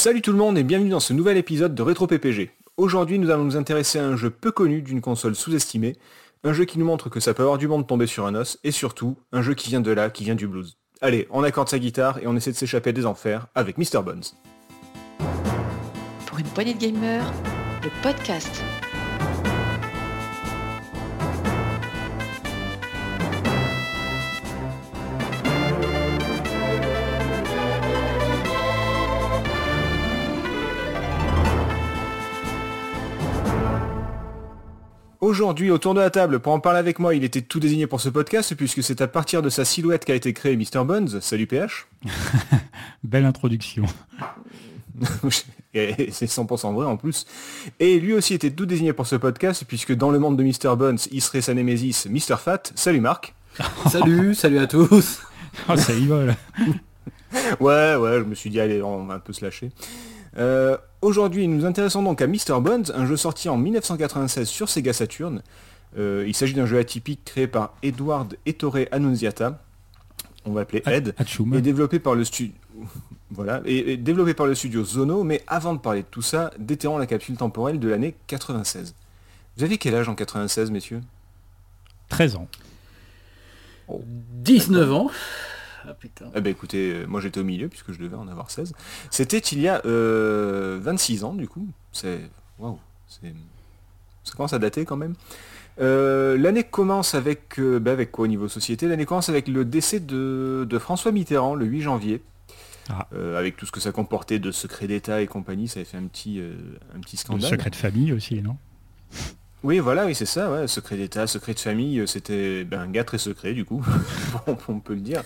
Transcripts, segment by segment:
Salut tout le monde et bienvenue dans ce nouvel épisode de Rétro PPG. Aujourd'hui nous allons nous intéresser à un jeu peu connu d'une console sous-estimée, un jeu qui nous montre que ça peut avoir du monde tomber sur un os, et surtout, un jeu qui vient de là, qui vient du blues. Allez, on accorde sa guitare et on essaie de s'échapper des enfers avec Mr. Bones. Pour une poignée de gamers, le podcast. Aujourd'hui, autour de la table, pour en parler avec moi, il était tout désigné pour ce podcast, puisque c'est à partir de sa silhouette qu'a été créé Mr. Bones. Salut PH. Belle introduction. C'est 100% vrai en plus. Et lui aussi était tout désigné pour ce podcast, puisque dans le monde de Mr. Bones, il serait sa némésis Mr. Fat. Salut Marc. Salut, salut à tous. Oh, ça y va là. Ouais, ouais, je me suis dit, allez, on va un peu se lâcher. Euh, Aujourd'hui, nous nous intéressons donc à Mr. Bones, un jeu sorti en 1996 sur Sega Saturn. Euh, il s'agit d'un jeu atypique créé par Edward Ettore Annunziata, on va l'appeler Ed, Hatsuma. et développé par le studio... Voilà, et, et développé par le studio Zono, mais avant de parler de tout ça, déterrons la capsule temporelle de l'année 96. Vous avez quel âge en 96, messieurs? 13 ans. 19 ans. Ah putain. Eh ben écoutez, euh, moi j'étais au milieu puisque je devais en avoir 16. C'était il y a euh, 26 ans du coup. C'est waouh, c'est ça commence à dater quand même. Euh, L'année commence avec euh, bah, avec quoi au niveau société? L'année commence avec le décès de, de François Mitterrand le 8 janvier. Ah. Euh, avec tout ce que ça comportait de secret d'État et compagnie, ça avait fait un petit euh, un petit Le scandale. secret de famille aussi, non? Oui, voilà, oui, c'est ça, ouais, secret d'État, secret de famille, euh, c'était ben, un gars très secret, du coup, on, peut le dire.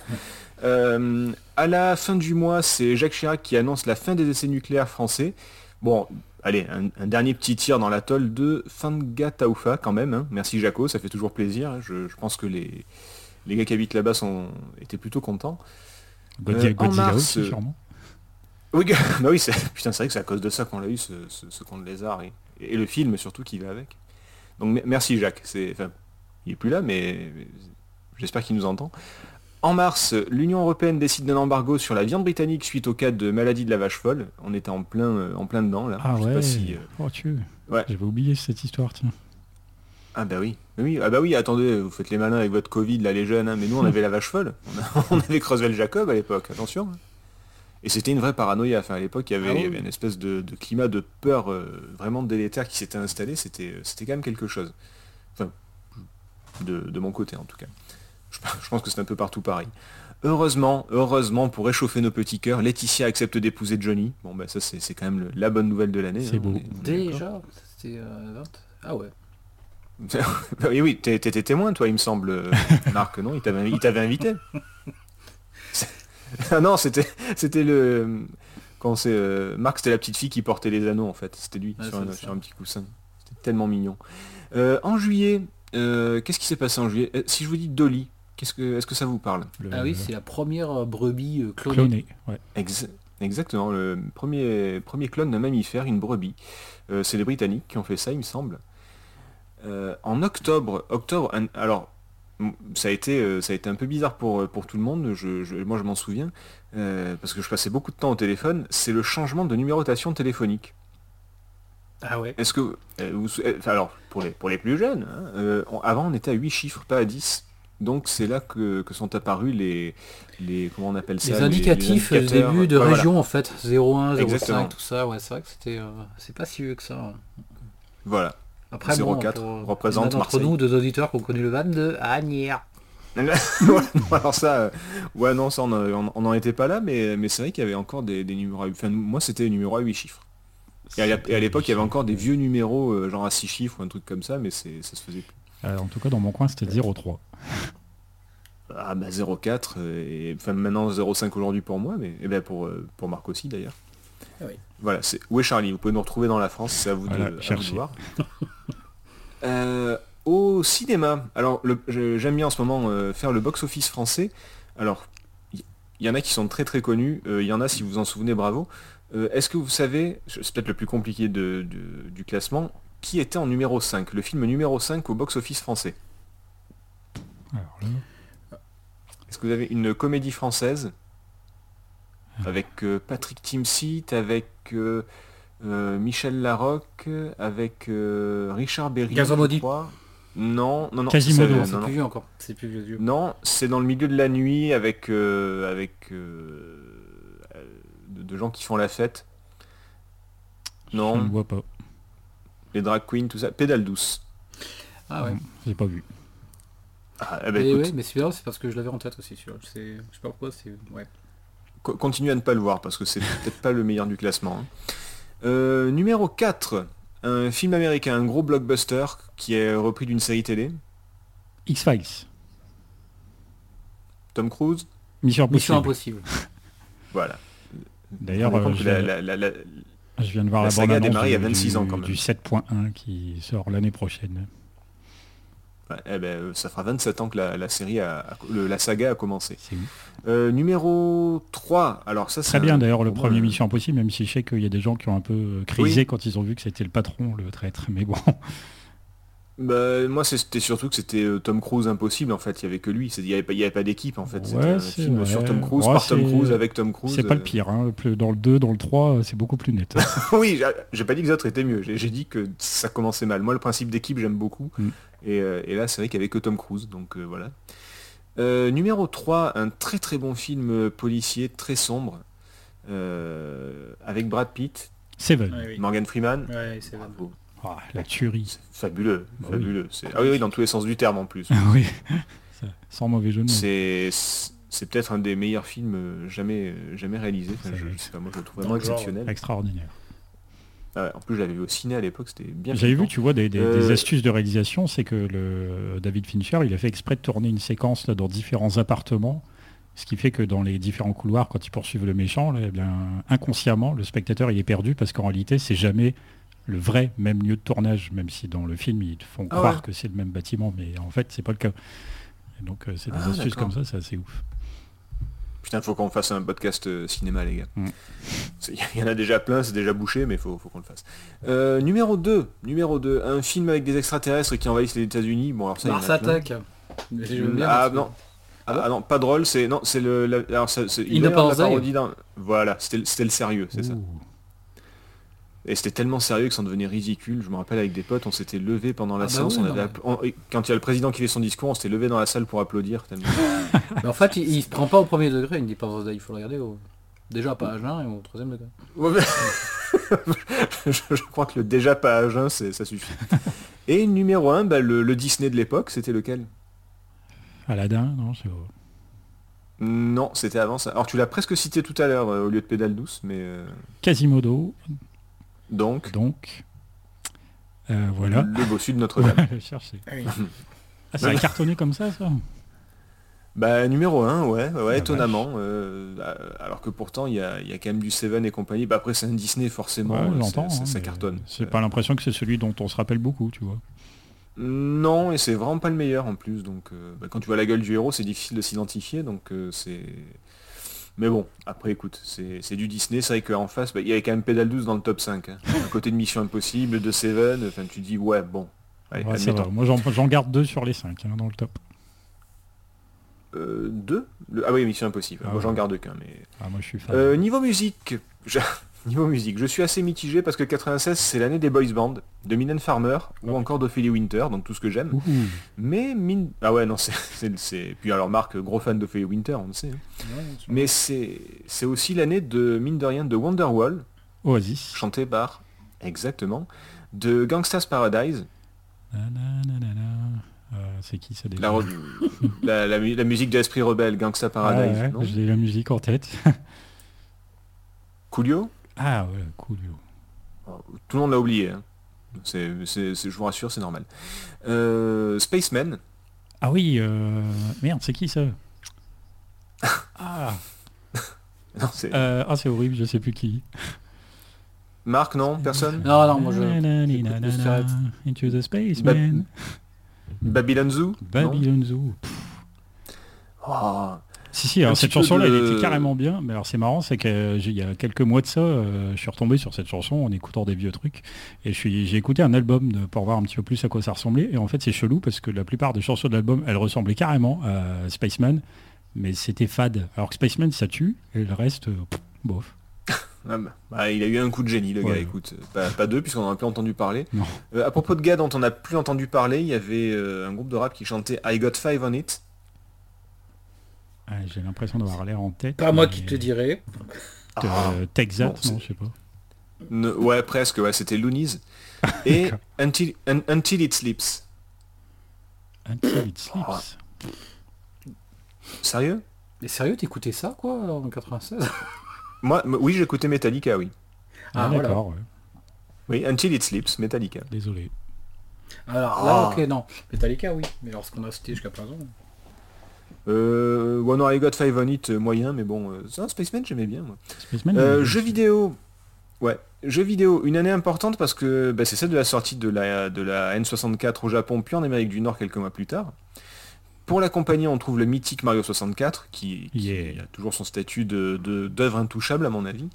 Euh, à la fin du mois, c'est Jacques Chirac qui annonce la fin des essais nucléaires français. Bon, allez, un, un dernier petit tir dans l'atoll de Fanga Taufa, quand même. hein. Merci Jaco, ça fait toujours plaisir. hein. Je, je pense que les, les gars qui habitent là-bas sont, étaient plutôt contents. Godzilla, Euh, en Godzilla mars, aussi, euh, sûrement. Oui, bah oui, c'est, putain, c'est vrai que c'est à cause de ça qu'on l'a eu, ce, ce, ce con de lézard, et, et le film surtout qui va avec. Donc me- merci Jacques, c'est, enfin, il est plus là, mais j'espère qu'il nous entend. En mars, l'Union Européenne décide d'un embargo sur la viande britannique suite au cas de maladie de la vache folle. On était en plein, euh, en plein dedans, là. Ah Je sais ouais. pas si, euh, Oh, tu Ouais. J'avais oublié cette histoire, tiens. Ah bah oui. oui, ah bah oui, attendez, vous faites les malins avec votre Covid, là, les jeunes, hein, mais nous, on avait la vache folle. On, a- on avait Croswell Jacob à l'époque, attention. Et c'était une vraie paranoïa. Enfin, à l'époque, il y avait, Ah oui. il y avait une espèce de, de climat de peur euh, vraiment délétère qui s'était installé. C'était, euh, c'était quand même quelque chose. Enfin, de, de mon côté, en tout cas. Je, je pense que c'est un peu partout pareil. Heureusement, heureusement, pour réchauffer nos petits cœurs, Laetitia accepte d'épouser Johnny. Bon, bah ça, c'est, c'est quand même le- la bonne nouvelle de l'année. C'est hein, beau. on est- on est d'accord. Déjà C'était euh, 20 Ah ouais. Bah oui, oui, t'étais témoin, toi, il me semble, Marc, non? Il t'avait il t'avait invité. Ah non, c'était c'était le... Quand c'est... euh, Marc, c'était la petite fille qui portait les anneaux, en fait. C'était lui, Ouais, sur, un, sur petit coussin. C'était tellement mignon. Euh, en juillet, euh, qu'est-ce qui s'est passé en juillet? Si je vous dis Dolly, qu'est-ce que, est-ce que ça vous parle? Le- Ah oui, c'est la première brebis clonée. cloné. Ouais. Ex- Exactement, le premier, premier clone d'un mammifère, une brebis. Euh, c'est les Britanniques qui ont fait ça, il me semble. Euh, en octobre, octobre, un- alors ça a été, euh, ça a été un peu bizarre pour, euh, pour tout le monde. Je, je- moi, je m'en souviens euh, parce que je passais beaucoup de temps au téléphone. C'est le changement de numérotation téléphonique. Ah ouais. Est-ce que euh, vous, euh, alors pour les pour les plus jeunes, hein, on- avant on était à 8 chiffres, pas à 10. Donc c'est là que, que sont apparus les les comment on appelle ça Les indicatifs les début de Ouais, voilà. région en fait. 01, Exactement. 05, tout ça. Ouais, c'est vrai que c'était. c'est pas si vieux que ça. Voilà. Après, 04 pour- représente il y en a d'entre Marseille. nous, deux auditeurs qui ont connu le van de Agnières. Alors ça, euh, ouais non, ça on on n'en était pas là, mais, mais c'est vrai qu'il y avait encore des, des numéros à, enfin, moi c'était des numéros à 8 chiffres. Et à, l'ép- et à l'époque il y avait encore des vieux numéros, euh, genre à 6 chiffres ou un truc comme ça, mais c'est, ça se faisait plus. Euh, en tout cas, dans mon coin, c'était 03. Ah bah 04, euh, et enfin maintenant 05 aujourd'hui pour moi, mais et ben pour, euh, pour Marc aussi d'ailleurs. Ah oui. Voilà, c'est où est Charlie? Vous pouvez nous retrouver dans la France, c'est à vous Voilà, de, à vous de voir. Euh, au cinéma, alors j'aime bien en ce moment euh, faire le box-office français. Alors, il y, y en a qui sont très très connus, euh, il y en a si vous en souvenez, bravo. Euh, Est-ce que vous savez, c'est peut-être le plus compliqué de- de- du classement, qui était en numéro 5, le film numéro 5 au box-office français? Est-ce que vous avez une comédie française? Avec euh, Patrick Timsit, avec euh, Michel Larocque, avec euh, Richard Berry. Je crois. Non, non, non. Quasimodo. c'est- Non, c'est non, non. plus vieux encore. C'est plus vieux. vieux. Non, c'est dans le milieu de la nuit avec euh, avec euh, de, de gens qui font la fête. Je ne Non, vois pas. les drag queens, tout ça. Pédale douce. Ah ouais. J'ai pas vu. Ah, eh ben, Et ouais, mais celui-là, c'est parce que je l'avais en tête aussi. Celui-là. C'est- Je sais pas pourquoi. C'est ouais. co- continue à ne pas le voir parce que c'est peut-être pas le meilleur du classement. hein. Euh, numéro 4, un film américain, un gros blockbuster qui est repris d'une série télé. X-Files. Tom Cruise. Mission Mission Impossible. Voilà. D'ailleurs, euh, je, viens- la- la- la- je viens de voir la la, saga a bande-annonce démarré il y a du- 26 ans, quand même. Du 7.1 qui sort l'année prochaine. Eh ben, ça fera 27 ans que la, la série a, a- le- la saga a commencé. Euh, numéro 3, alors ça c'est Très bien un- d'ailleurs le premier Mission Impossible, même si je sais qu'il y a des gens qui ont un peu euh, crisé Oui. quand ils ont vu que c'était le patron, le traître. Mais bon, Bah, moi c'était surtout que c'était euh, Tom Cruise impossible en fait, il y avait que lui, C'est- il n'y avait pas, d'équipe en fait, Ouais, c'était un film vrai. sur Tom Cruise, Ouais, par Tom Cruise, avec Tom Cruise. c'est pas le pire. Hein. Dans le 2, dans le 3, c'est beaucoup plus net. oui, j'ai- pas dit que les autres étaient mieux, j'ai j'ai dit que ça commençait mal. Moi le principe d'équipe j'aime beaucoup, Mm. Et, euh, et là c'est vrai qu'il y avait que Tom Cruise, donc euh, voilà. Euh, numéro 3, un très très bon film policier, très sombre, euh, avec Brad Pitt, Seven. Ouais, oui. Morgan Freeman. Ouais. Ah, la tuerie. C'est fabuleux, Bah fabuleux. C'est- Ah oui, oui, dans tous les sens du terme en plus. Ah oui, sans mauvais jeu de mots. C'est c'est peut-être un des meilleurs films jamais jamais réalisés. Enfin, C'est- je, je sais pas, moi je le trouve vraiment exceptionnel. Extraordinaire. Ah ouais, en plus, je l'avais vu au ciné à l'époque, c'était bien. J'avais vu, tu vois, des, des- Euh, des astuces de réalisation, c'est que le David Fincher, il a fait exprès de tourner une séquence là, dans différents appartements, ce qui fait que dans les différents couloirs, quand ils poursuivent le méchant, là, eh bien, inconsciemment, le spectateur il est perdu parce qu'en réalité, c'est jamais le vrai même lieu de tournage, même si dans le film ils te font Ah croire ouais. que c'est le même bâtiment, mais en fait c'est pas le cas. Et donc euh, c'est des Ah, astuces comme ça, c'est assez ouf. Putain, faut qu'on fasse un podcast euh, cinéma, les gars. Mm. Il y en a déjà plein, c'est déjà bouché, mais faut, faut qu'on le fasse. Euh, numéro 2, numéro 2, un film avec des extraterrestres qui envahissent les États-Unis. Bon, alors ça, il a Mars. Attack. Ah non. Ah, ah non, pas drôle, c'est non, c'est le. la- alors, ça- c'est- il Independence avoir la parodie d'un- Voilà, c'était le sérieux, c'est ça. Et c'était tellement sérieux que ça en devenait ridicule. Je me rappelle avec des potes, on s'était levé pendant la Ah bah séance. oui, on non, avait mais- app- on- et quand il y a le président qui fait son discours, on s'était levé dans la salle pour applaudir. tellement- Mais en fait, il, il se prend pas au premier degré, une dépendance il faut le regarder au... déjà à page 1 et au troisième degré. Ouais, mais- je, je crois que le déjà pas à jeun, ça suffit. Et numéro 1, le, le Disney de l'époque, c'était lequel? Aladdin, non, c'est Non, c'était avant ça. Alors tu l'as presque cité tout à l'heure euh, au lieu de pédale douce, mais euh, Quasimodo, donc donc. Euh, voilà. le bossu de Notre-Dame. Ah oui. Ah, ça a cartonné comme ça, ça Bah numéro 1, ouais, ouais, La étonnamment. euh, euh, alors que pourtant il y a, il y a quand même du Seven et compagnie. Bah après c'est un Disney forcément, Ouais, j'entends, ça, ça- hein, ça cartonne. C'est Euh, pas l'impression que c'est celui dont on se rappelle beaucoup, tu vois. Non, et c'est vraiment pas le meilleur en plus. Donc euh, bah, quand tu vois la gueule du héros, c'est difficile de s'identifier. Donc euh, c'est. Mais bon, après écoute, c'est c'est du Disney. C'est vrai qu'en face, bah, il y avait quand même Pédale 12 dans le top 5. hein. À côté de Mission Impossible, de Seven, enfin tu dis ouais bon. Allez, Ouais. Moi, j'en- garde deux sur les cinq hein, dans le top. Euh, deux? Le- Ah oui, Mission Impossible. Ah Moi j'en garde qu'un, mais. Ah, moi, je suis fan. Euh, niveau musique, je... niveau musique, je suis assez mitigé parce que 96 c'est l'année des boys band, de Minen Farmer ou encore d'Ophélie Winter, donc tout ce que j'aime. Mais mine... Ah ouais non c'est... Puis alors Marc, gros fan d'Ophélie Winter, on le sait. hein. Mais c'est c'est aussi l'année de, mine de rien, de Wonderwall, Oasis. chanté par, exactement, de Gangsta's Paradise. Euh, c'est qui ça déjà la, la, la mu- la musique de Esprit Rebelle, Gangsta Ah, Paradise, ouais, non? J'ai la musique en tête. Coolio? Ah ouais, cool. yo. Tout le monde l'a oublié. hein. C'est, je vous rassure, c'est normal. Euh, Spaceman, Ah oui, euh... merde, c'est qui ça? Ah, non, c'est... euh, ah c'est horrible, je sais plus qui. Marc, non Personne? Non, non, moi je. Into the space, Ba- man. Babylon Zoo non? Babylon Zoo. Oh, Si, si, alors cette chanson-là, de- elle était carrément bien. Mais alors c'est marrant, c'est qu'il y a quelques mois de ça, euh, je suis retombé sur cette chanson en écoutant des vieux trucs. Et j'ai écouté un album de- pour voir un petit peu plus à quoi ça ressemblait. Et en fait, c'est chelou parce que la plupart des chansons de l'album, elles ressemblaient carrément à Spaceman. mais c'était fade. Alors que Spaceman, ça tue, et le reste, euh, pff, bof. Ah bah, bah, il a eu un coup de génie, le gars, écoute. Pas, pas deux, puisqu'on en a plus entendu parler. Euh, à propos de gars dont on n'a plus entendu parler, il y avait euh, un groupe de rap qui chantait I Got Five on It. Ah, J'ai l'impression d'avoir l'air en tête. Pas moi qui te dirai. Euh, Ah. Texas, Bon, non, je sais pas. Ne- ouais, presque, ouais, c'était Loonies. Et D'accord. Until, Un- Until It Sleeps. Until It Sleeps. Ah. Sérieux? Mais sérieux, t'écoutais ça quoi en 96 Moi, oui, j'écoutais Metallica, oui. Ah, Ah, voilà. d'accord, ouais. Oui, Until It Sleeps, Metallica. désolé. Alors là, Ah. ok, non. Metallica, oui. Mais alors ce qu'on a cité jusqu'à présent. Euh, ouais, non, I Got Five on It, euh, moyen, mais bon, euh, ça, Spaceman, j'aimais bien, moi. Spaceman, Euh, jeux vidéo. Ouais, jeux vidéo, une année importante parce que bah, c'est celle de la sortie de la, de la N64 au Japon, puis en Amérique du Nord quelques mois plus tard. Pour la compagnie, on trouve le mythique Mario 64, qui, qui Yeah. a toujours son statut de de- d'œuvre intouchable à mon avis.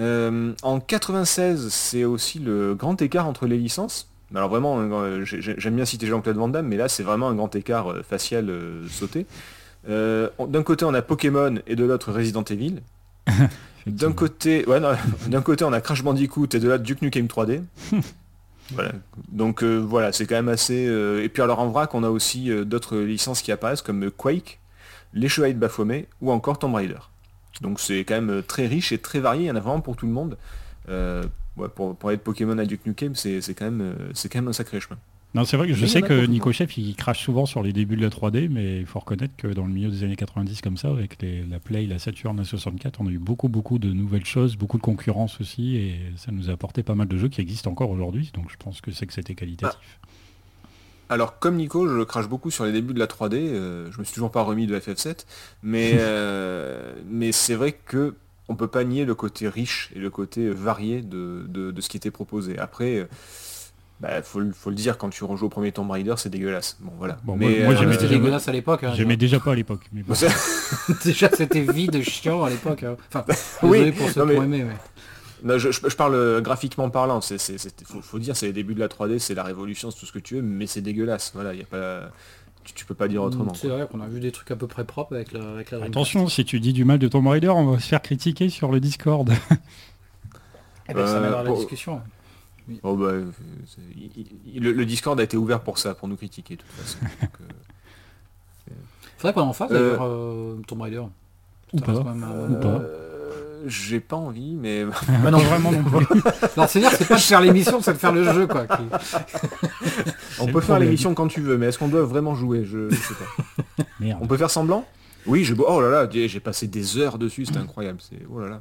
Euh, en 96, c'est aussi le grand écart entre les licences. Alors vraiment, j'ai- j'ai- j'aime bien citer Jean-Claude Van Damme, mais là c'est vraiment un grand écart facial euh, sauté. Euh, D'un côté on a Pokémon et de l'autre Resident Evil. D'un côté, ouais, d'un côté on a Crash Bandicoot et de l'autre Duke Nukem 3D. voilà. Donc euh, voilà, c'est quand même assez. euh, Et puis alors en vrac, on a aussi d'autres licences qui apparaissent comme Quake, Les Chevaliers de Baphomet ou encore Tomb Raider. Donc c'est quand même très riche et très varié. Il y en a vraiment pour tout le monde. Ouais, pour, pour être Pokémon à Duke Nukem, c'est c'est quand même, c'est quand même un sacré chemin. Non, c'est vrai que je Oui, sais que. Nico Chef, il crache souvent sur les débuts de la 3D, mais il faut reconnaître que dans le milieu des années 90 comme ça, avec les- la Play, la Saturn, la 64, on a eu beaucoup, beaucoup de nouvelles choses, beaucoup de concurrence aussi, et ça nous a apporté pas mal de jeux qui existent encore aujourd'hui, donc je pense que c'est que c'était qualitatif. Alors comme Nico, je crache beaucoup sur les débuts de la 3D, euh, je me suis toujours pas remis de FF7, mais, euh, mais c'est vrai que on peut pas nier le côté riche et le côté varié de, de- de ce qui était proposé. Après, euh, bah, faut, le- faut le dire, quand tu rejoues au premier Tomb Raider, c'est dégueulasse. Bon voilà. Bon, mais, moi- euh, j'aimais C'était déjà- dégueulasse à l'époque. hein, J'aimais déjà pas à l'époque, mais bon. Déjà, c'était vide, chiant à l'époque. hein. Enfin, Oui, désolé pour ceux non, qui ont mais- aimé, mais... Non, je, je- je parle euh, graphiquement parlant, c'est, c'est, c'est- faut, faut dire, c'est les débuts de la 3D, c'est la révolution, c'est tout ce que tu veux, mais c'est dégueulasse. Voilà, y a pas, tu, tu peux pas dire autrement. C'est quoi. vrai qu'on a vu des trucs à peu près propres avec la, avec la. Attention, si tu dis du mal de Tomb Raider, on va se faire critiquer sur le Discord. Eh ben, ça Euh, mènera la pour- Oh, bah, euh, c'est- il- il- le, le Discord a été ouvert pour ça, pour nous critiquer de toute façon. Donc, euh, Faudrait qu'on en fasse Euh, d'ailleurs euh, Tomb Raider. Ou pas. reste quand même, euh, Ou pas. euh, j'ai pas envie, mais Bah non, vraiment non plus. Alors c'est dire c'est pas de faire l'émission, c'est de faire le jeu quoi. qui- on peut faire l'émission quand tu veux, mais est-ce qu'on doit vraiment jouer je, je sais pas. Merde. On peut faire semblant? Oui, j'ai oh là là, j'ai passé des heures dessus, c'était incroyable. C'est oh là là.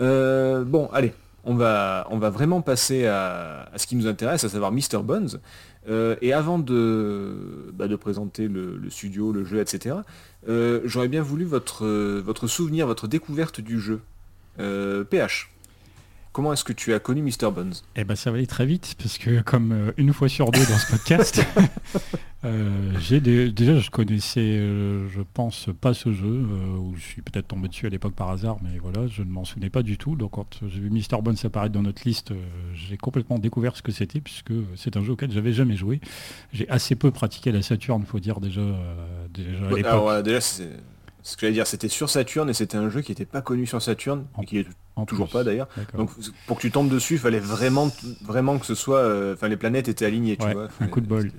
Euh, bon, allez, on va vraiment passer à, ce qui nous intéresse, à savoir Mr Bones. Euh, et avant de bah, présenter le, studio, le jeu, etc. euh, J'aurais bien voulu votre euh, votre souvenir, votre découverte du jeu. PH. Comment est-ce que tu as connu Mr Bones? Eh ben ça va aller très vite parce que comme euh, une fois sur deux dans ce podcast, euh, j'ai des- déjà je connaissais, euh, je pense pas ce jeu euh, où je suis peut-être tombé dessus à l'époque par hasard, mais voilà, je ne m'en souvenais pas du tout. Donc quand j'ai vu Mr Bones apparaître dans notre liste, j'ai complètement découvert ce que c'était puisque c'est un jeu auquel j'avais jamais joué. J'ai assez peu pratiqué la Saturn, faut dire déjà, déjà à l'époque. Déjà, c'est ce que j'allais dire, c'était sur Saturn et c'était un jeu qui n'était pas connu sur Saturn, En- et qui est en toujours plus. pas d'ailleurs. Donc pour que tu tombes dessus, il fallait vraiment, vraiment que ce soit, euh, enfin les planètes étaient alignées, tu Ouais, vois. un coup de bol.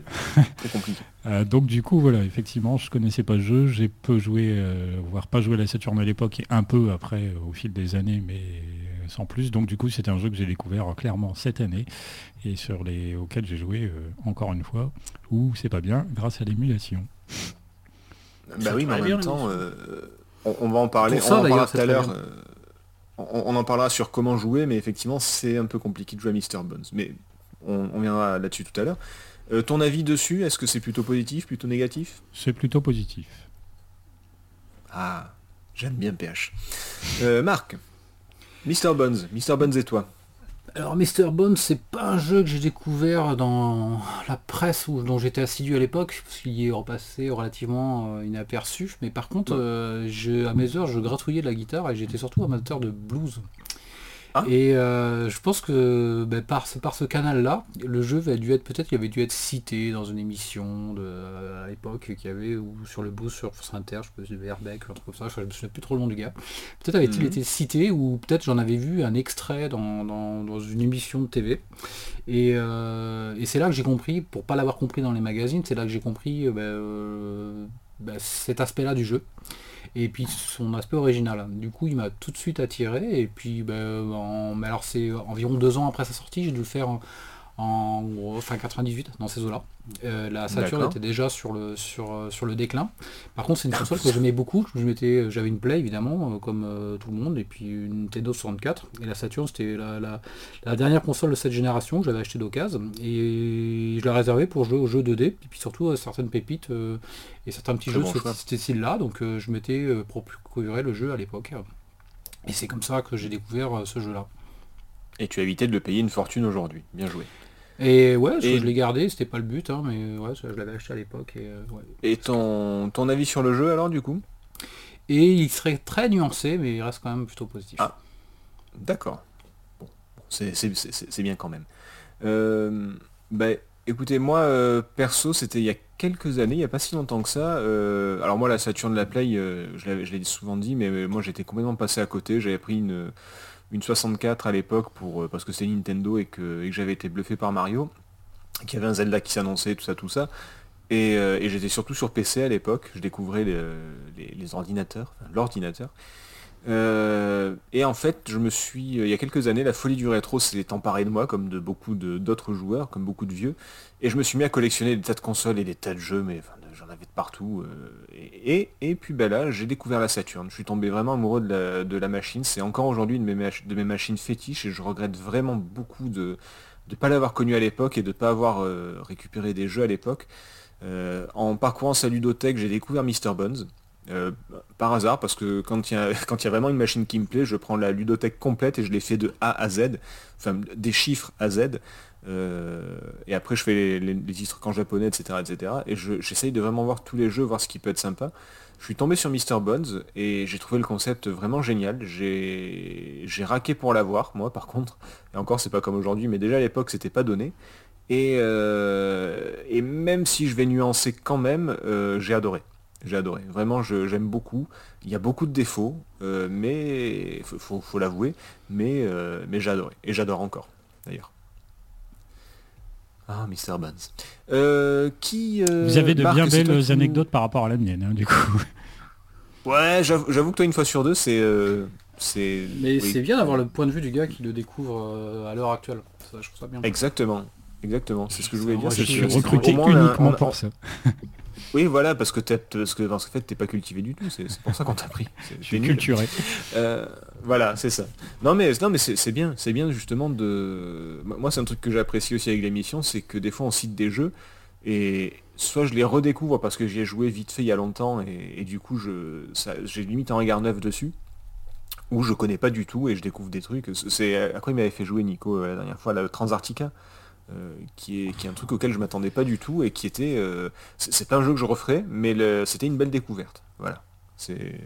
Très compliqué. Euh, donc du coup voilà effectivement je connaissais pas le jeu, j'ai peu joué, euh, voire pas joué à la Saturn à l'époque et un peu après au fil des années mais sans plus. Donc du coup c'était un jeu que j'ai découvert clairement cette année et sur les auxquels j'ai joué encore une fois ou c'est pas bien grâce à l'émulation. Bah oui, mais en même temps, euh, on, on va en parler, Pour on en parlera tout à l'heure. euh, on, on en parlera sur comment jouer, mais effectivement c'est un peu compliqué de jouer à Mr Bones. Mais on, on viendra là-dessus tout à l'heure. Euh, ton avis dessus, est-ce que c'est plutôt positif, plutôt négatif? C'est plutôt positif. Ah, j'aime bien PH. Euh, Marc, Mr Bones, Mr Bones et toi? Alors Mr Bones c'est pas un jeu que j'ai découvert dans la presse ou dont j'étais assidu à l'époque, parce qu'il y est repassé relativement euh, inaperçu. Mais par contre, euh, je- à mes heures, je gratouillais de la guitare et j'étais surtout amateur de blues. Ah. Et euh, je pense que ben, par, ce, par ce canal-là, le jeu a dû être peut-être qu'il avait dû être cité dans une émission de, à l'époque qu'il y avait ou sur le boost sur France Inter, je Verbeck, comme ça, je ne me souviens plus trop le nom du gars. Peut-être avait-il mhm. été cité ou peut-être j'en avais vu un extrait dans, dans, une émission de TV. Et, euh, et c'est là que j'ai compris, pour pas l'avoir compris dans les magazines, c'est là que j'ai compris euh, ben, ben, cet aspect-là du jeu et puis son aspect original. Du coup, il m'a tout de suite attiré. Et puis, ben, en, alors c'est environ deux ans après sa sortie, j'ai dû le faire en, en fin 98 dans ces eaux-là. Euh, la Saturn était déjà sur le, sur, euh, sur le déclin. Par contre, c'est une console que j'aimais beaucoup. Je j'avais une Play évidemment, euh, comme tout le monde, et puis une Nintendo 64. Et la Saturn, c'était la, dernière console de cette génération que j'avais acheté d'occasion. Et je l'ai réservée pour jouer aux jeux 2D, et puis surtout à certaines pépites et certains petits jeux de ce style-là. Donc je m'étais procuré le jeu à l'époque. Et c'est comme ça que j'ai découvert ce jeu-là. Et tu as évité de le payer une fortune aujourd'hui. Bien joué. Et ouais, je l'ai gardé, c'était pas le but, hein, mais ouais, je l'avais acheté à l'époque. Et, euh, ton, ton avis sur le jeu alors du coup? Et il serait très nuancé, mais il reste quand même plutôt positif. Ah, d'accord. Bon, c'est bien quand même. Euh, bah, écoutez, moi, euh, perso, c'était il y a quelques années, il n'y a pas si longtemps que ça. alors moi, la Saturn de la Play, je l'ai souvent dit, mais moi j'étais complètement passé à côté. J'avais pris une une 64 à l'époque pour euh, parce que c'était Nintendo et que, j'avais été bluffé par Mario, qu'il y avait un Zelda qui s'annonçait, tout ça, tout ça. Et, euh, j'étais surtout sur PC à l'époque, je découvrais les, ordinateurs, l'ordinateur. Euh, et en fait, je me suis, il y a quelques années, la folie du rétro s'est emparée de moi, comme de beaucoup d'autres joueurs, comme beaucoup de vieux, et je me suis mis à collectionner des tas de consoles et des tas de jeux, mais j'en avais de partout. Euh, et, et, puis ben là, j'ai découvert la Saturn. Je suis tombé vraiment amoureux de la, machine. C'est encore aujourd'hui une de mes, de machines fétiches et je regrette vraiment beaucoup de ne pas l'avoir connue à l'époque et de ne pas avoir euh, récupéré des jeux à l'époque. Euh, en parcourant sa ludothèque, j'ai découvert Mr. Bones. par hasard, parce que quand il y, y a vraiment une machine qui me plaît, je prends la ludothèque complète et je l'ai fait de A à Z, enfin des chiffres à Z. Euh, et après, je fais les, titres en japonais, etc. etc. et j'essaye de vraiment voir tous les jeux, voir ce qui peut être sympa. Je suis tombé sur Mr. Bones et j'ai trouvé le concept vraiment génial. J'ai raqué pour l'avoir, moi par contre. Et encore, c'est pas comme aujourd'hui, mais déjà à l'époque, c'était pas donné. Et, euh, et, même si je vais nuancer quand même, euh, j'ai adoré. J'ai adoré. Vraiment, j'aime beaucoup. Il y a beaucoup de défauts, mais faut, faut l'avouer. Mais, mais j'ai adoré. Et j'adore encore, d'ailleurs. Ah, Mr. Buns. Euh, qui, euh, Vous avez de bien belles anecdotes par rapport à la mienne, hein, du coup. Ouais, j'avoue que toi, une fois sur deux, c'est... Euh, c'est Mais c'est bien d'avoir le point de vue du gars qui le découvre à l'heure actuelle. Ça, je trouve ça bien. Exactement. Exactement, c'est ce que je voulais dire. Je suis recruté uniquement pour ça. Oui, voilà, parce que, parce que en fait, t'es pas cultivé du tout. C'est pour ça qu'on t'a pris. Je suis culturé. Euh, voilà, c'est ça. Non, mais non, mais c'est bien, c'est bien justement de. Moi, c'est un truc que j'apprécie aussi avec l'émission, c'est que des fois, on cite des jeux et soit je les redécouvre parce que j'y ai joué vite fait il y a longtemps et, du coup, je, j'ai limite un regard neuf dessus ou je connais pas du tout et je découvre des trucs. C'est après il m'avait fait jouer Nico euh, la dernière fois la Transartica. Euh, qui, est, qui est un truc auquel je m'attendais pas du tout et qui était euh, c'est pas un jeu que je referais mais c'était une belle découverte. Voilà. C'est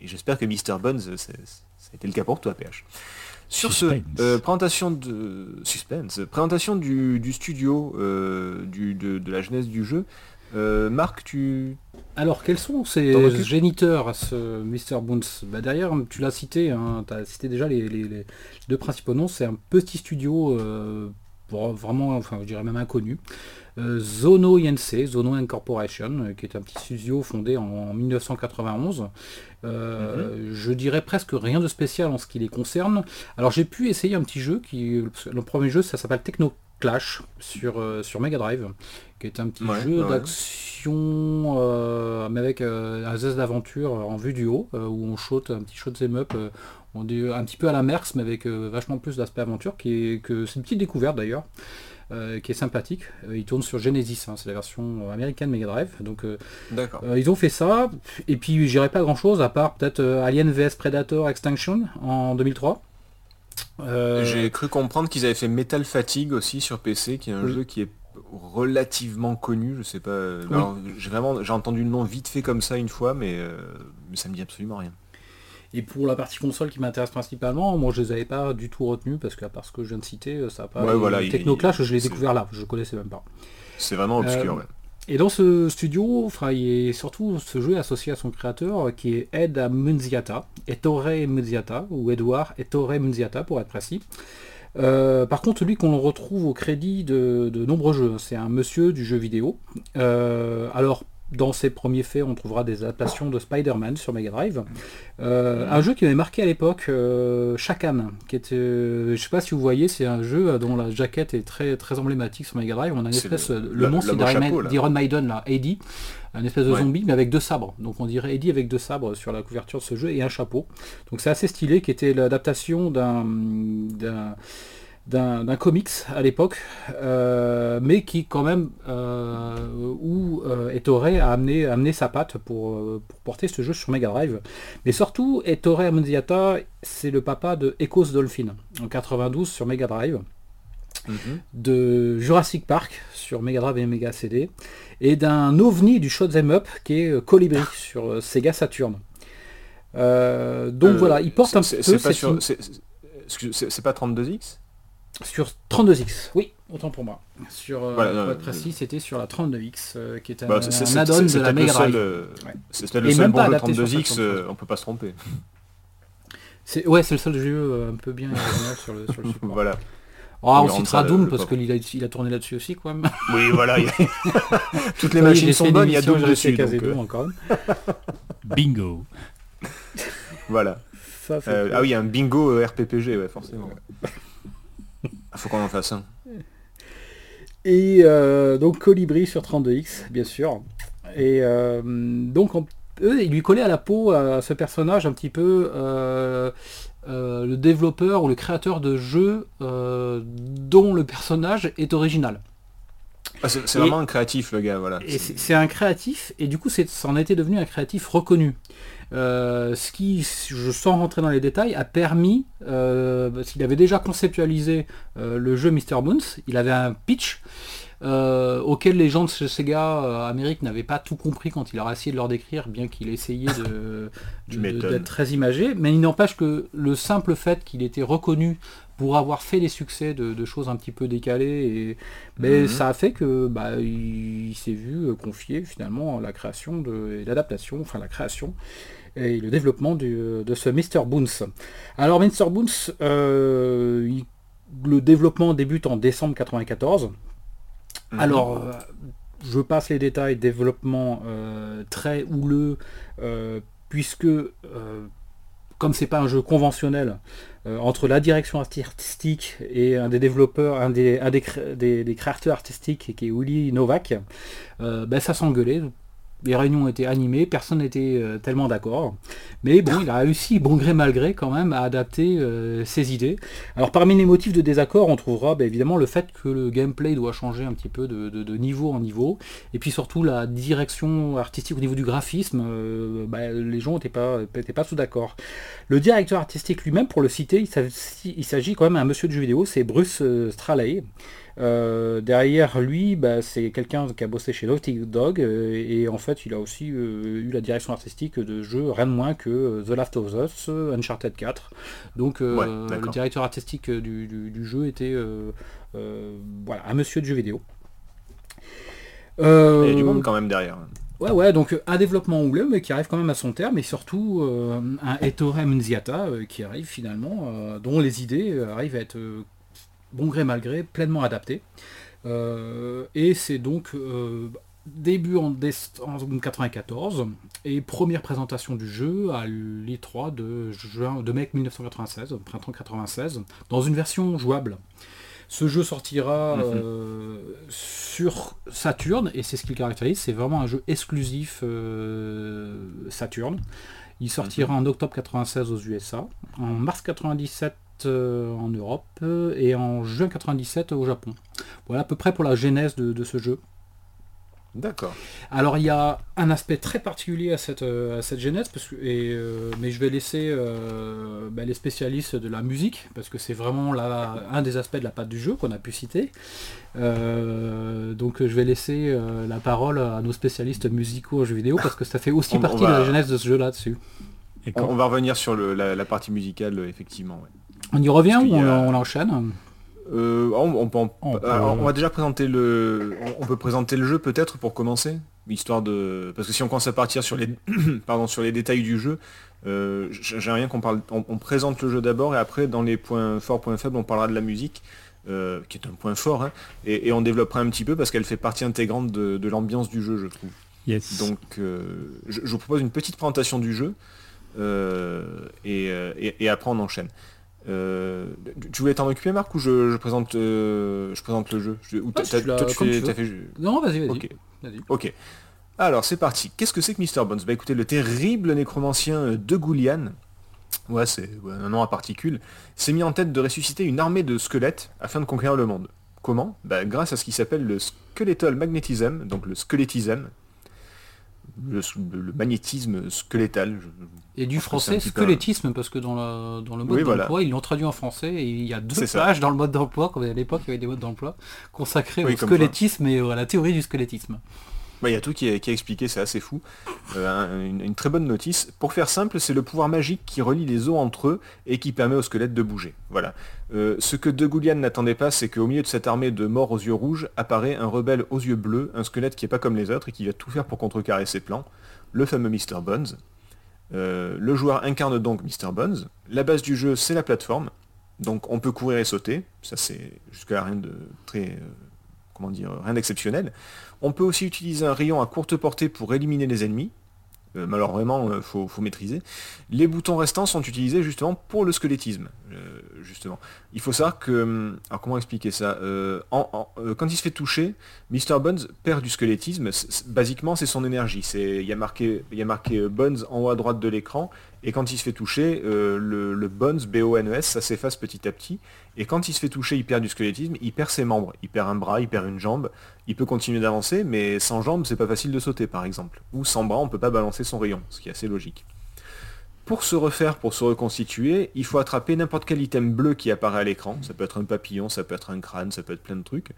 et j'espère que Mr Bones ça a été le cas pour toi PH sur ce euh, présentation de suspense présentation du, studio du, de, la jeunesse du jeu Marc tu alors quels sont ces géniteurs à ce Mr Bones? Bah, derrière tu l'as cité hein, tu as cité déjà les, les, deux principaux noms c'est un petit studio vraiment, enfin je dirais même inconnu. Euh, Zono INC, Zono Incorporation, euh, qui est un petit studio fondé en, 1991. Euh, mhm. Je dirais presque rien de spécial en ce qui les concerne. Alors j'ai pu essayer un petit jeu qui, le premier jeu, ça s'appelle Techno Clash sur, sur Mega Drive, qui est un petit jeu d'action mais avec un zeste d'aventure en vue du haut, où on shoot un petit shot them up on dit un petit peu à la Merx, mais avec euh, vachement plus d'aspect aventure, qui est que c'est une petite découverte d'ailleurs. Euh, qui est sympathique. Euh, il tourne sur Genesis, hein, c'est la version américaine Mega Drive. Donc ils ont fait ça, et puis j'irai pas grand chose à part peut-être Alien vs Predator Extinction en 2003. J'ai cru comprendre qu'ils avaient fait Metal Fatigue aussi sur PC, qui est un jeu qui est relativement connu, je sais pas. j'ai vraiment j'ai entendu le nom vite fait comme ça une fois, mais, mais ça me dit absolument rien. Et pour la partie console qui m'intéresse principalement, moi je les avais pas du tout retenus parce qu'à part ce que je viens de citer, ça n'a pas. Ouais, voilà, il- Technoclash, je l'ai c'est- découvert là, je connaissais même pas. C'est vraiment obscur, Euh, ouais. Et dans ce studio, enfin, il est surtout ce jeu associé à son créateur qui est Ed Munziata, Ettore Munziata, ou Edouard Ettore Munziata pour être précis. Euh, par contre, lui qu'on retrouve au crédit de, de nombreux jeux, c'est un monsieur du jeu vidéo. Euh, alors, dans ses premiers faits, on trouvera des adaptations de Spider-Man sur Mega Drive. Euh, un jeu qui m'avait marqué à l'époque, euh, Shakan, qui était, euh, je sais pas si vous voyez, c'est un jeu dont la jaquette est très très emblématique sur Mega Drive. On a une espèce, le- le, monstre d'Iron Maiden là, Eddie, un espèce de Ouais. zombie mais avec deux sabres. Donc on dirait Eddie avec deux sabres sur la couverture de ce jeu et un chapeau. Donc c'est assez stylé, qui était l'adaptation d'un d'un comics à l'époque, euh, mais qui quand même euh, où euh, Ettore a amené, a amené sa patte pour, pour porter ce jeu sur Mega Drive. Mais surtout, Ettore Amunziata, c'est le papa de Echoes Dolphin en 92 sur Mega Drive, Mhm. de Jurassic Park sur Mega Drive et Mega CD, et d'un ovni du Shoot'em Up qui est Colibri sur euh, Sega Saturn. Donc voilà, il porte un peu c'est pas sur- pas 32X Sur 32X, oui, autant pour moi. Sur, euh, Voilà, pour non, être précis, c'était sur la 32X, euh, qui est un, Bah, un c'est- add-on c'est de la Mega seul, Drive. euh, Ouais. Peut-être le seul même bon sur 32X, Saturn, euh, on peut pas se tromper. C'est- Ouais, c'est le seul jeu un peu bien sur le, sur le support. voilà. Ah, on citera Doom parce qu'il a, il a tourné là-dessus aussi même. Oui, voilà. il Toutes les Oui, machines sont bonnes, il y a Doom dessus. Doom encore. Bingo. Voilà. Ça, Euh, ah oui, un bingo RPPG, ouais, forcément. Faut qu'on en fasse un. Et euh, donc Colibri sur 32X, bien sûr. Et euh, donc on- eux, il lui collait à la peau à ce personnage un petit peu euh, le développeur ou le créateur de jeux dont le personnage est original. Ah, c'est vraiment un créatif, le gars, voilà. C'est un créatif, et du coup, c'est- ça en était devenu un créatif reconnu. Euh, ce qui, je sens rentrer dans les détails, a permis, euh, parce qu'il avait déjà conceptualisé euh, le jeu Mr. Boons, il avait un pitch auquel les gens de chez Sega Amérique n'avaient pas tout compris quand il leur a essayé de leur décrire, bien qu'il essayait d'être très imagé. Mais il n'empêche que le simple fait qu'il était reconnu pour avoir fait des succès de, de choses un petit peu décalées, et, mais Mhm. ça a fait que bah, il, il s'est vu confier finalement la création de, et l'adaptation, enfin la création et le développement du- de ce Mr. Boons. Alors Mr. Boons, euh, il- le développement débute en décembre 94. Mhm. Alors, euh, je passe les détails, développement euh, très houleux, euh, puisque euh, comme c'est pas un jeu conventionnel, euh, entre la direction artistique et un des développeurs, un des, un des, cré- des- des créateurs artistiques qui est Willy Novak, euh, ben, ça s'engueulait. Les réunions étaient animées, personne n'était euh, tellement d'accord. Mais bon, il a réussi, bon gré mal gré, quand même, à adapter euh, ses idées. Alors parmi les motifs de désaccord, on trouvera ben, évidemment le fait que le gameplay doit changer un petit peu de, niveau en niveau, et puis surtout la direction artistique au niveau du graphisme, euh, ben, les gens n'étaient pas, étaient pas sous d'accord. Le directeur artistique lui-même, pour le citer, il s'agit- quand même d'un monsieur de jeu vidéo, c'est Bruce Straley. Euh, derrière lui, bah, c'est quelqu'un qui a bossé chez Naughty Dog euh, et en fait il a aussi euh, eu la direction artistique de jeux rien de moins que The Last of Us, Uncharted 4. Donc Ouais, le directeur artistique du, du- du jeu était voilà, un monsieur de jeu vidéo. Il y a du monde quand même derrière. Ouais, ouais, donc un développement anglais, mais qui arrive quand même à son terme, et surtout euh, un Ettore Munziata euh, qui arrive finalement, euh, dont les idées arrivent à être, bon gré mal gré, pleinement adaptées. Euh, et c'est donc euh, début en, déce- en 94, et première présentation du jeu à l'E3 de, juin, de mai 1996, printemps 96, dans une version jouable. Ce jeu sortira Mhm. euh, sur Saturn, et c'est ce qui le caractérise, c'est vraiment un jeu exclusif Saturn. Il sortira en octobre 96 aux USA, en mars 97 euh, en Europe, euh, et en juin 97 au Japon. Voilà à peu près pour la genèse de, de ce jeu. D'accord. Alors il y a un aspect très particulier à cette, euh, à cette genèse, parce que, et, euh, mais je vais laisser euh, bah, les spécialistes de la musique, parce que c'est vraiment la- un des aspects de la patte du jeu qu'on a pu citer. Euh, donc je vais laisser euh, la parole à nos spécialistes musicaux en jeux vidéo, parce que ça fait aussi On- on partie va- de la genèse de ce jeu là-dessus. Et On, quand- on va revenir sur le- la, la partie musicale, euh, effectivement. ouais. On y revient ou on, a- on l'enchaîne Euh, on, on peut en- On peut- alors, on va déjà présenter le, on, peut présenter le jeu peut-être pour commencer, histoire de, parce que si on commence à partir sur les, pardon, sur les détails du jeu, euh, j- j'ai rien qu'on parle, on, présente le jeu d'abord et après dans les points forts, points faibles, on parlera de la musique, euh, qui est un point fort, hein, et, et on développera un petit peu parce qu'elle fait partie intégrante de, de l'ambiance du jeu, je trouve. Yes. Donc, euh, je, je vous propose une petite présentation du jeu euh, et, euh, et- et après on enchaîne. Euh, tu voulais t'en occuper, Marc, ou je, je présente, euh, je présente le jeu Je- ou t'as- Ah, si tu l'as- toi, tu comme fais- tu t'as veux. fait- Non, vas-y, vas-y. Ok. Alors, c'est parti. Qu'est-ce que c'est que Mr. Bones? Bah écoutez, le terrible nécromancien euh, de Goulian, ouais, c'est ouais, un nom à particules, s'est mis en tête de ressusciter une armée de squelettes afin de conquérir le monde. Comment? Bah, Grâce à ce qui s'appelle le skeletal magnetism, donc le squelettism, le, le magnétisme squelettal. je- Et du français un squelettisme, parce que dans, le mode Oui, voilà. d'emploi, ils l'ont traduit en français et il y a deux ça. pages dans le mode d'emploi, comme à l'époque il y avait des modes d'emploi, consacrés Oui, au squelettisme et à la théorie du squelettisme. Bah, Il y a tout qui est, expliqué, c'est assez fou. Euh, un- une, très bonne notice. Pour faire simple, c'est le pouvoir magique qui relie les os entre eux et qui permet au squelette de bouger. Voilà. Euh, ce que De Goulian n'attendait pas, c'est qu'au milieu de cette armée de morts aux yeux rouges apparaît un rebelle aux yeux bleus, un squelette qui est pas comme les autres et qui va tout faire pour contrecarrer ses plans, le fameux Mr. Bones. Euh, le joueur incarne donc Mr. Bones. La base du jeu, c'est la plateforme. Donc on peut courir et sauter. Ça c'est jusqu'à rien de très... comment dire, rien d'exceptionnel. On peut aussi utiliser un rayon à courte portée pour éliminer les ennemis. Euh, alors il faut, faut maîtriser. Les boutons restants sont utilisés justement pour le squelettisme. euh, justement. Il faut savoir que... hum, Alors comment expliquer ça Euh, euh, Quand il se fait toucher, Mr. Bones perd du squelettisme. Basiquement, c'est son énergie. C'est- Il y a marqué, il euh, Bones en haut à droite de l'écran. Et quand il se fait toucher, euh, le, le Bones, B-O-N-E-S, ça s'efface petit à petit. Et quand il se fait toucher, il perd du squelettisme, il perd ses membres. Il perd un bras, il perd une jambe. Il peut continuer d'avancer, mais sans jambes, c'est pas facile de sauter, par exemple. Ou sans bras, on peut pas balancer son rayon, ce qui est assez logique. Pour se refaire, pour se reconstituer, il faut attraper n'importe quel item bleu qui apparaît à l'écran. Ça peut être un papillon, ça peut être un crâne, ça peut être plein de trucs.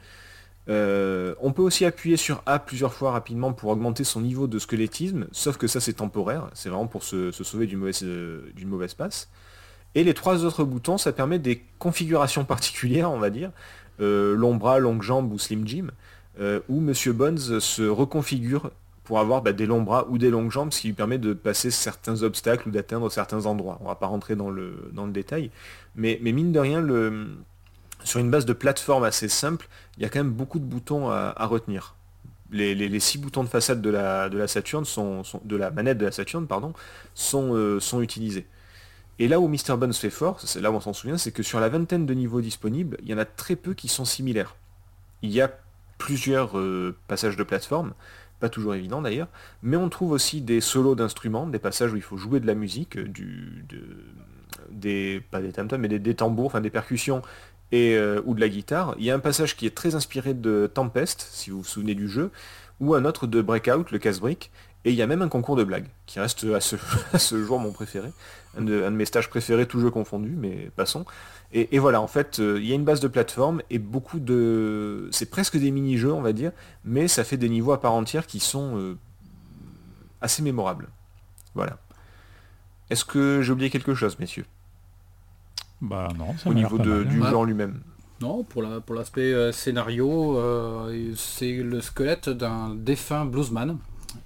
Euh, on peut aussi appuyer sur A plusieurs fois rapidement pour augmenter son niveau de squelettisme, sauf que ça c'est temporaire, c'est vraiment pour se, sauver euh, d'une mauvaise passe. Et les trois autres boutons, ça permet des configurations particulières, on va dire, euh, long bras, longue jambe ou slim Jim, euh, où Monsieur Bones se reconfigure pour avoir bah, des longs bras ou des longues jambes, ce qui lui permet de passer certains obstacles ou d'atteindre certains endroits. On va pas rentrer dans le, dans le détail, mais, mais mine de rien, sur une base de plateforme assez simple, il y a quand même beaucoup de boutons à, retenir. Les, six boutons de façade de la, de la de la manette de la Saturn, pardon, sont, euh, sont utilisés. Et là où Mr. Bones fait fort, c'est là où on s'en souvient, c'est que sur la vingtaine de niveaux disponibles, il y en a très peu qui sont similaires. Il y a plusieurs euh, passages de plateforme, pas toujours évident d'ailleurs, mais on trouve aussi des solos d'instruments, des passages où il faut jouer de la musique, euh, du, de- des, pas des tam mais des, des tambours, enfin des percussions et, euh, ou de la guitare. Il y a un passage qui est très inspiré de Tempest, si vous vous souvenez du jeu, ou un autre de Breakout, le casse-brique, et il y a même un concours de blagues, qui reste à ce, à ce jour mon préféré, un de, un de mes stages préférés, tous jeux confondus, mais passons. Et, et voilà, en fait, euh, il y a une base de plateforme et beaucoup de... C'est presque des mini-jeux, on va dire, mais ça fait des niveaux à part entière qui sont euh, assez mémorables. Voilà. Est-ce que j'ai oublié quelque chose, messieurs, Bah non, ça au niveau de- mal, du hein. Ouais. genre lui-même Non, pour la pour l'aspect euh, scénario, euh, c'est le squelette d'un défunt bluesman.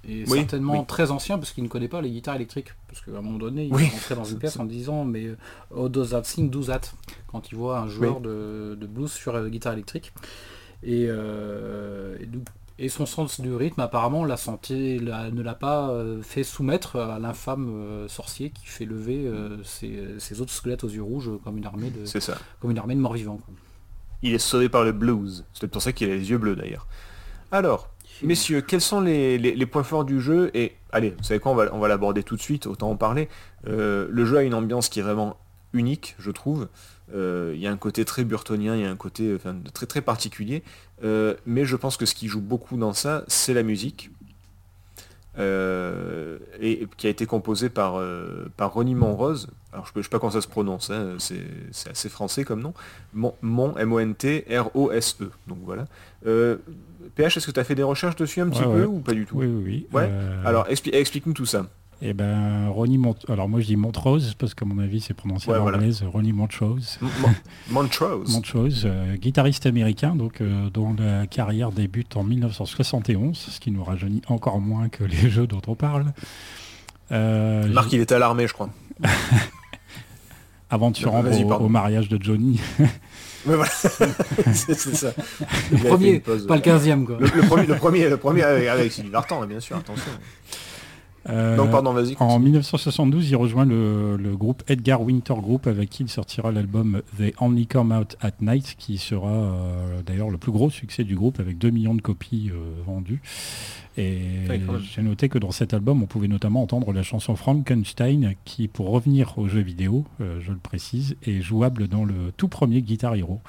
Et Oui, certainement oui. très ancien parce qu'il ne connaît pas les guitares électriques. Parce qu'à un moment donné, il Oui. est rentré dans une pièce en disant mais oh does that thing do that quand il voit un joueur de, de blues sur euh, guitare électrique. Et, euh, et, donc- et son sens du rythme apparemment l'a l'a- ne l'a pas euh, fait soumettre à l'infâme euh, sorcier qui fait lever euh, ses, ses autres squelettes aux yeux rouges comme une armée de, ça. comme une armée de morts-vivants. quoi. Il est sauvé par le blues. C'est pour ça qu'il a les yeux bleus d'ailleurs. Alors, messieurs, quels sont les, points forts du jeu Et allez, vous savez quoi, on va, l'aborder tout de suite, autant en parler. Euh, le jeu a une ambiance qui est vraiment unique, je trouve. Euh, Il y a un côté très burtonien, il y a un côté très très particulier. Euh, mais je pense que ce qui joue beaucoup dans ça, c'est la musique. Et qui a été composée par, par Ronnie Monrose. Alors je ne sais pas comment ça se prononce, hein, c'est assez français comme nom. Mon, Mon, M-O-N-T-R-O-S-E. E. Donc voilà. PH, est-ce que tu as fait des recherches dessus un petit Ouais, peu ouais. ou pas du tout? Oui, oui, oui. Ouais. Euh, Alors expli- explique-nous tout ça. Et ben Ronnie Mont alors moi je dis Montrose parce qu'à mon avis c'est prononcé à voilà. Ronnie Montrose. M- Montrose. Montrose, euh, guitariste américain donc euh, dont la carrière débute en 1971, ce qui nous rajeunit encore moins que les jeux dont on parle. Marc, il était à l'armée, je crois. avant de se Non, au, au mariage de Johnny. Voilà. c'est ça. Fait Premier, pause. pas le 15e quoi. Le, le premier, le premier, le premier avec, avec Sylvie Vartan, bien sûr, attention. Euh, Donc pardon, vas-y. En continue. 1972, il rejoint le, le groupe Edgar Winter Group avec qui il sortira l'album They Only Come Out at Night qui sera euh, d'ailleurs le plus gros succès du groupe avec 2 millions de copies euh, vendues. Et j'ai noté que dans cet album, on pouvait notamment entendre la chanson Frankenstein qui, pour revenir aux jeux vidéo, euh, je le précise, est jouable dans le tout premier Guitar Hero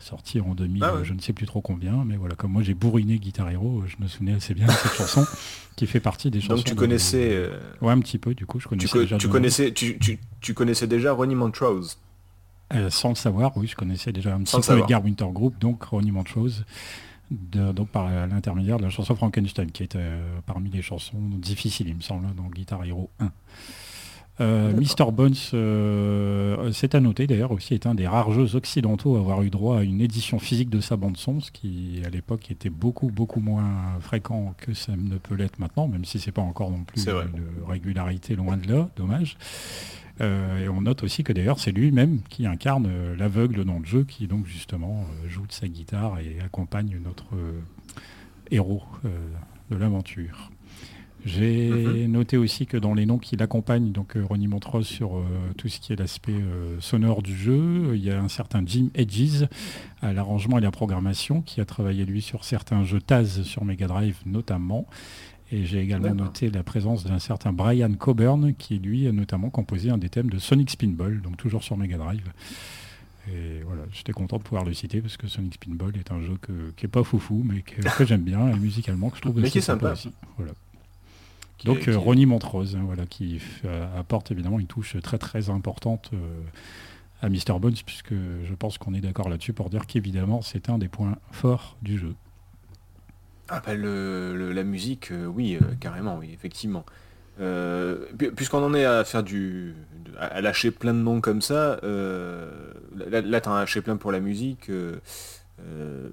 sorti en 2000, Ah ouais. euh, je ne sais plus trop combien, mais voilà, comme moi j'ai bourriné Guitar Hero, je me souvenais assez bien de cette chanson qui fait partie des chansons. Donc tu connaissais, euh, Ouais, un petit peu, du coup, je tu, connaissais co- déjà. tu connaissais, tu, tu, tu connaissais déjà Ronnie Montrose? Euh, sans le savoir, oui, je connaissais déjà un petit Sans peu savoir. Edgar Winter Group, donc Ronnie Montrose, de- donc par l'intermédiaire de la chanson Frankenstein, qui est euh, parmi les chansons difficiles, il me semble, dans Guitar Hero 1. Euh, Mr. Bones, euh, c'est à noter d'ailleurs aussi, est un des rares jeux occidentaux à avoir eu droit à une édition physique de sa bande-son, ce qui à l'époque était beaucoup beaucoup moins fréquent que ça ne peut l'être maintenant, même si c'est pas encore non plus une régularité loin de là, dommage. Euh, et on note aussi que d'ailleurs c'est lui-même qui incarne euh, l'aveugle dans le jeu, qui donc justement euh, joue de sa guitare et accompagne notre euh, héros euh, de l'aventure. J'ai noté aussi que dans les noms qui l'accompagnent, donc euh, Ronnie Montrose sur euh, tout ce qui est l'aspect euh, sonore du jeu, il y a un certain Jim Hedges à l'arrangement et la programmation qui a travaillé lui sur certains jeux Taz sur Mega Drive notamment. Et j'ai également noté la présence d'un certain Brian Coburn qui lui a notamment composé un des thèmes de Sonic Spinball, donc toujours sur Mega Drive. Et voilà, j'étais content de pouvoir le citer parce que Sonic Spinball est un jeu que- qui est pas foufou mais que, que j'aime bien et musicalement que je trouve Mais qui est sympa. aussi. Voilà. Qui Donc qui euh, Ronnie Montrose, hein, voilà, qui euh, apporte évidemment une touche très très importante euh, à Mr. Bones, puisque je pense qu'on est d'accord là-dessus pour dire qu'évidemment c'est un des points forts du jeu. Ah bah le, le- la musique, euh, oui, euh, carrément, oui, effectivement. Euh, pu- Puisqu'on en est à faire du... à lâcher plein de noms comme ça, euh, là, là t'en as lâché plein pour la musique. euh, euh,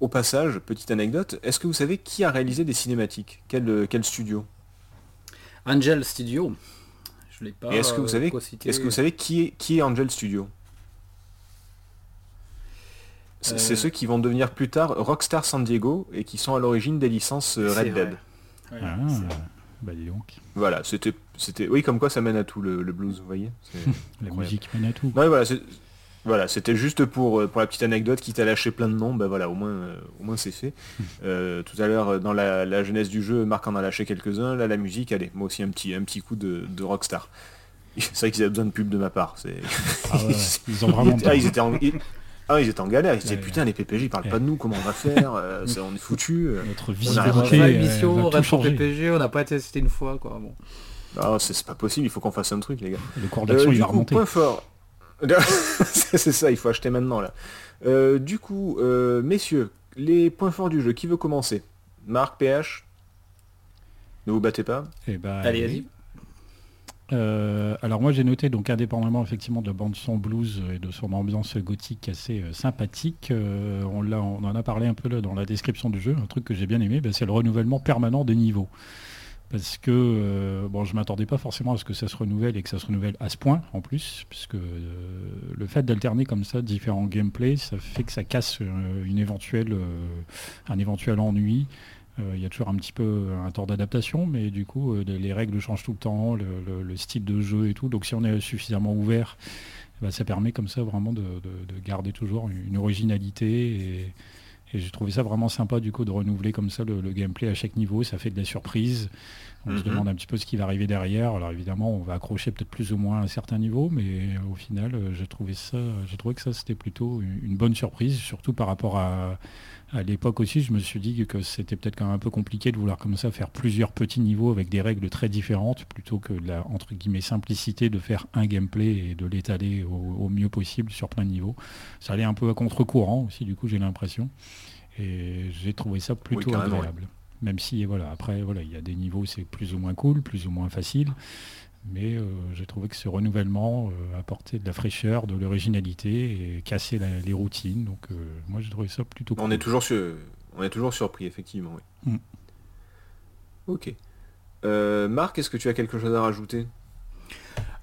au passage, petite anecdote, est-ce que vous savez qui a réalisé des cinématiques? Quel, quel studio? Angel Studio. Je l'ai pas. Est-ce que vous euh, savez, est-ce que vous savez qui est, qui est Angel Studio? C'est c'est Euh. ceux qui vont devenir plus tard Rockstar San Diego et qui sont à l'origine des licences C'est Red vrai. Dead. Ouais, Ah, c'est- bah dis donc, Voilà, c'était, c'était, oui, comme quoi ça mène à tout le, le blues, vous voyez. C'est- la musique mène à tout. Non, mais voilà, c'est- voilà, c'était juste pour, euh, pour la petite anecdote, qui t'a lâché plein de noms, ben voilà, au moins, euh, au moins c'est fait. Euh, tout à l'heure, euh, dans la, la jeunesse du jeu, Marc en a lâché quelques-uns, là la musique, allez, moi aussi un petit, un petit coup de, de Rockstar. C'est vrai qu'ils avaient besoin de pub de ma part. C'est... Ah ouais, ils ont vraiment... ah, ils étaient en... ils- ah, ils étaient en galère, ils se disaient Ouais, putain les PPJ ils parlent Ouais. pas de nous, comment on va faire Euh, On est foutus. Notre On a On a visibilité euh, tout Rétro changer. PPG, on n'a pas testé une fois quoi. Bon. Ah, c'est, c'est pas possible, il faut qu'on fasse un truc les gars. Le cours Euh, d'action il va coup, remonter. point fort. c'est ça, il faut acheter maintenant là. Euh, du coup, euh, messieurs, les points forts du jeu, qui veut commencer? Marc, PH Ne vous battez pas Eh ben, Allez, vas-y. Euh, alors moi j'ai noté donc indépendamment effectivement de la bande son blues et de son ambiance gothique assez euh, sympathique, euh, on, l'a- on en a parlé un peu là dans la description du jeu, un truc que j'ai bien aimé, bah, c'est le renouvellement permanent des niveaux. Parce que euh, bon je m'attendais pas forcément à ce que ça se renouvelle et que ça se renouvelle à ce point en plus, puisque euh, le fait d'alterner comme ça différents gameplays, ça fait que ça casse euh, une éventuelle, un éventuel ennui. Il y a toujours un petit peu un temps d'adaptation, mais du coup, les, les règles changent tout le temps, le, le- le style de jeu et tout. Donc si on est suffisamment ouvert, ben, ça permet comme ça vraiment de, de- de garder toujours une, originalité. Et j'ai trouvé ça vraiment sympa du coup de renouveler comme ça le, gameplay à chaque niveau. Ça fait de la surprise. On se Mhm. demande un petit peu ce qui va arriver derrière. Alors évidemment, on va accrocher peut-être plus ou moins à un certain niveau, mais au final, euh, j'ai trouvé ça, j'ai trouvé que ça c'était plutôt une, bonne surprise, surtout par rapport à, à l'époque aussi, je me suis dit que c'était peut-être quand même un peu compliqué de vouloir comme ça faire plusieurs petits niveaux avec des règles très différentes plutôt que de la entre guillemets simplicité de faire un gameplay et de l'étaler au, au mieux possible sur plein de niveaux. Ça allait un peu à contre-courant aussi, du coup j'ai l'impression. Et j'ai trouvé ça plutôt agréable. Même si voilà, après voilà, il y a des niveaux c'est plus ou moins cool, plus ou moins facile. Mais euh, j'ai trouvé que ce renouvellement euh, apportait de la fraîcheur, de l'originalité et cassait les routines. Donc euh, moi j'ai trouvé ça plutôt cool. On est toujours, sur, on est toujours surpris, effectivement. Oui. Mm. Ok. Marc, est-ce que tu as quelque chose à rajouter?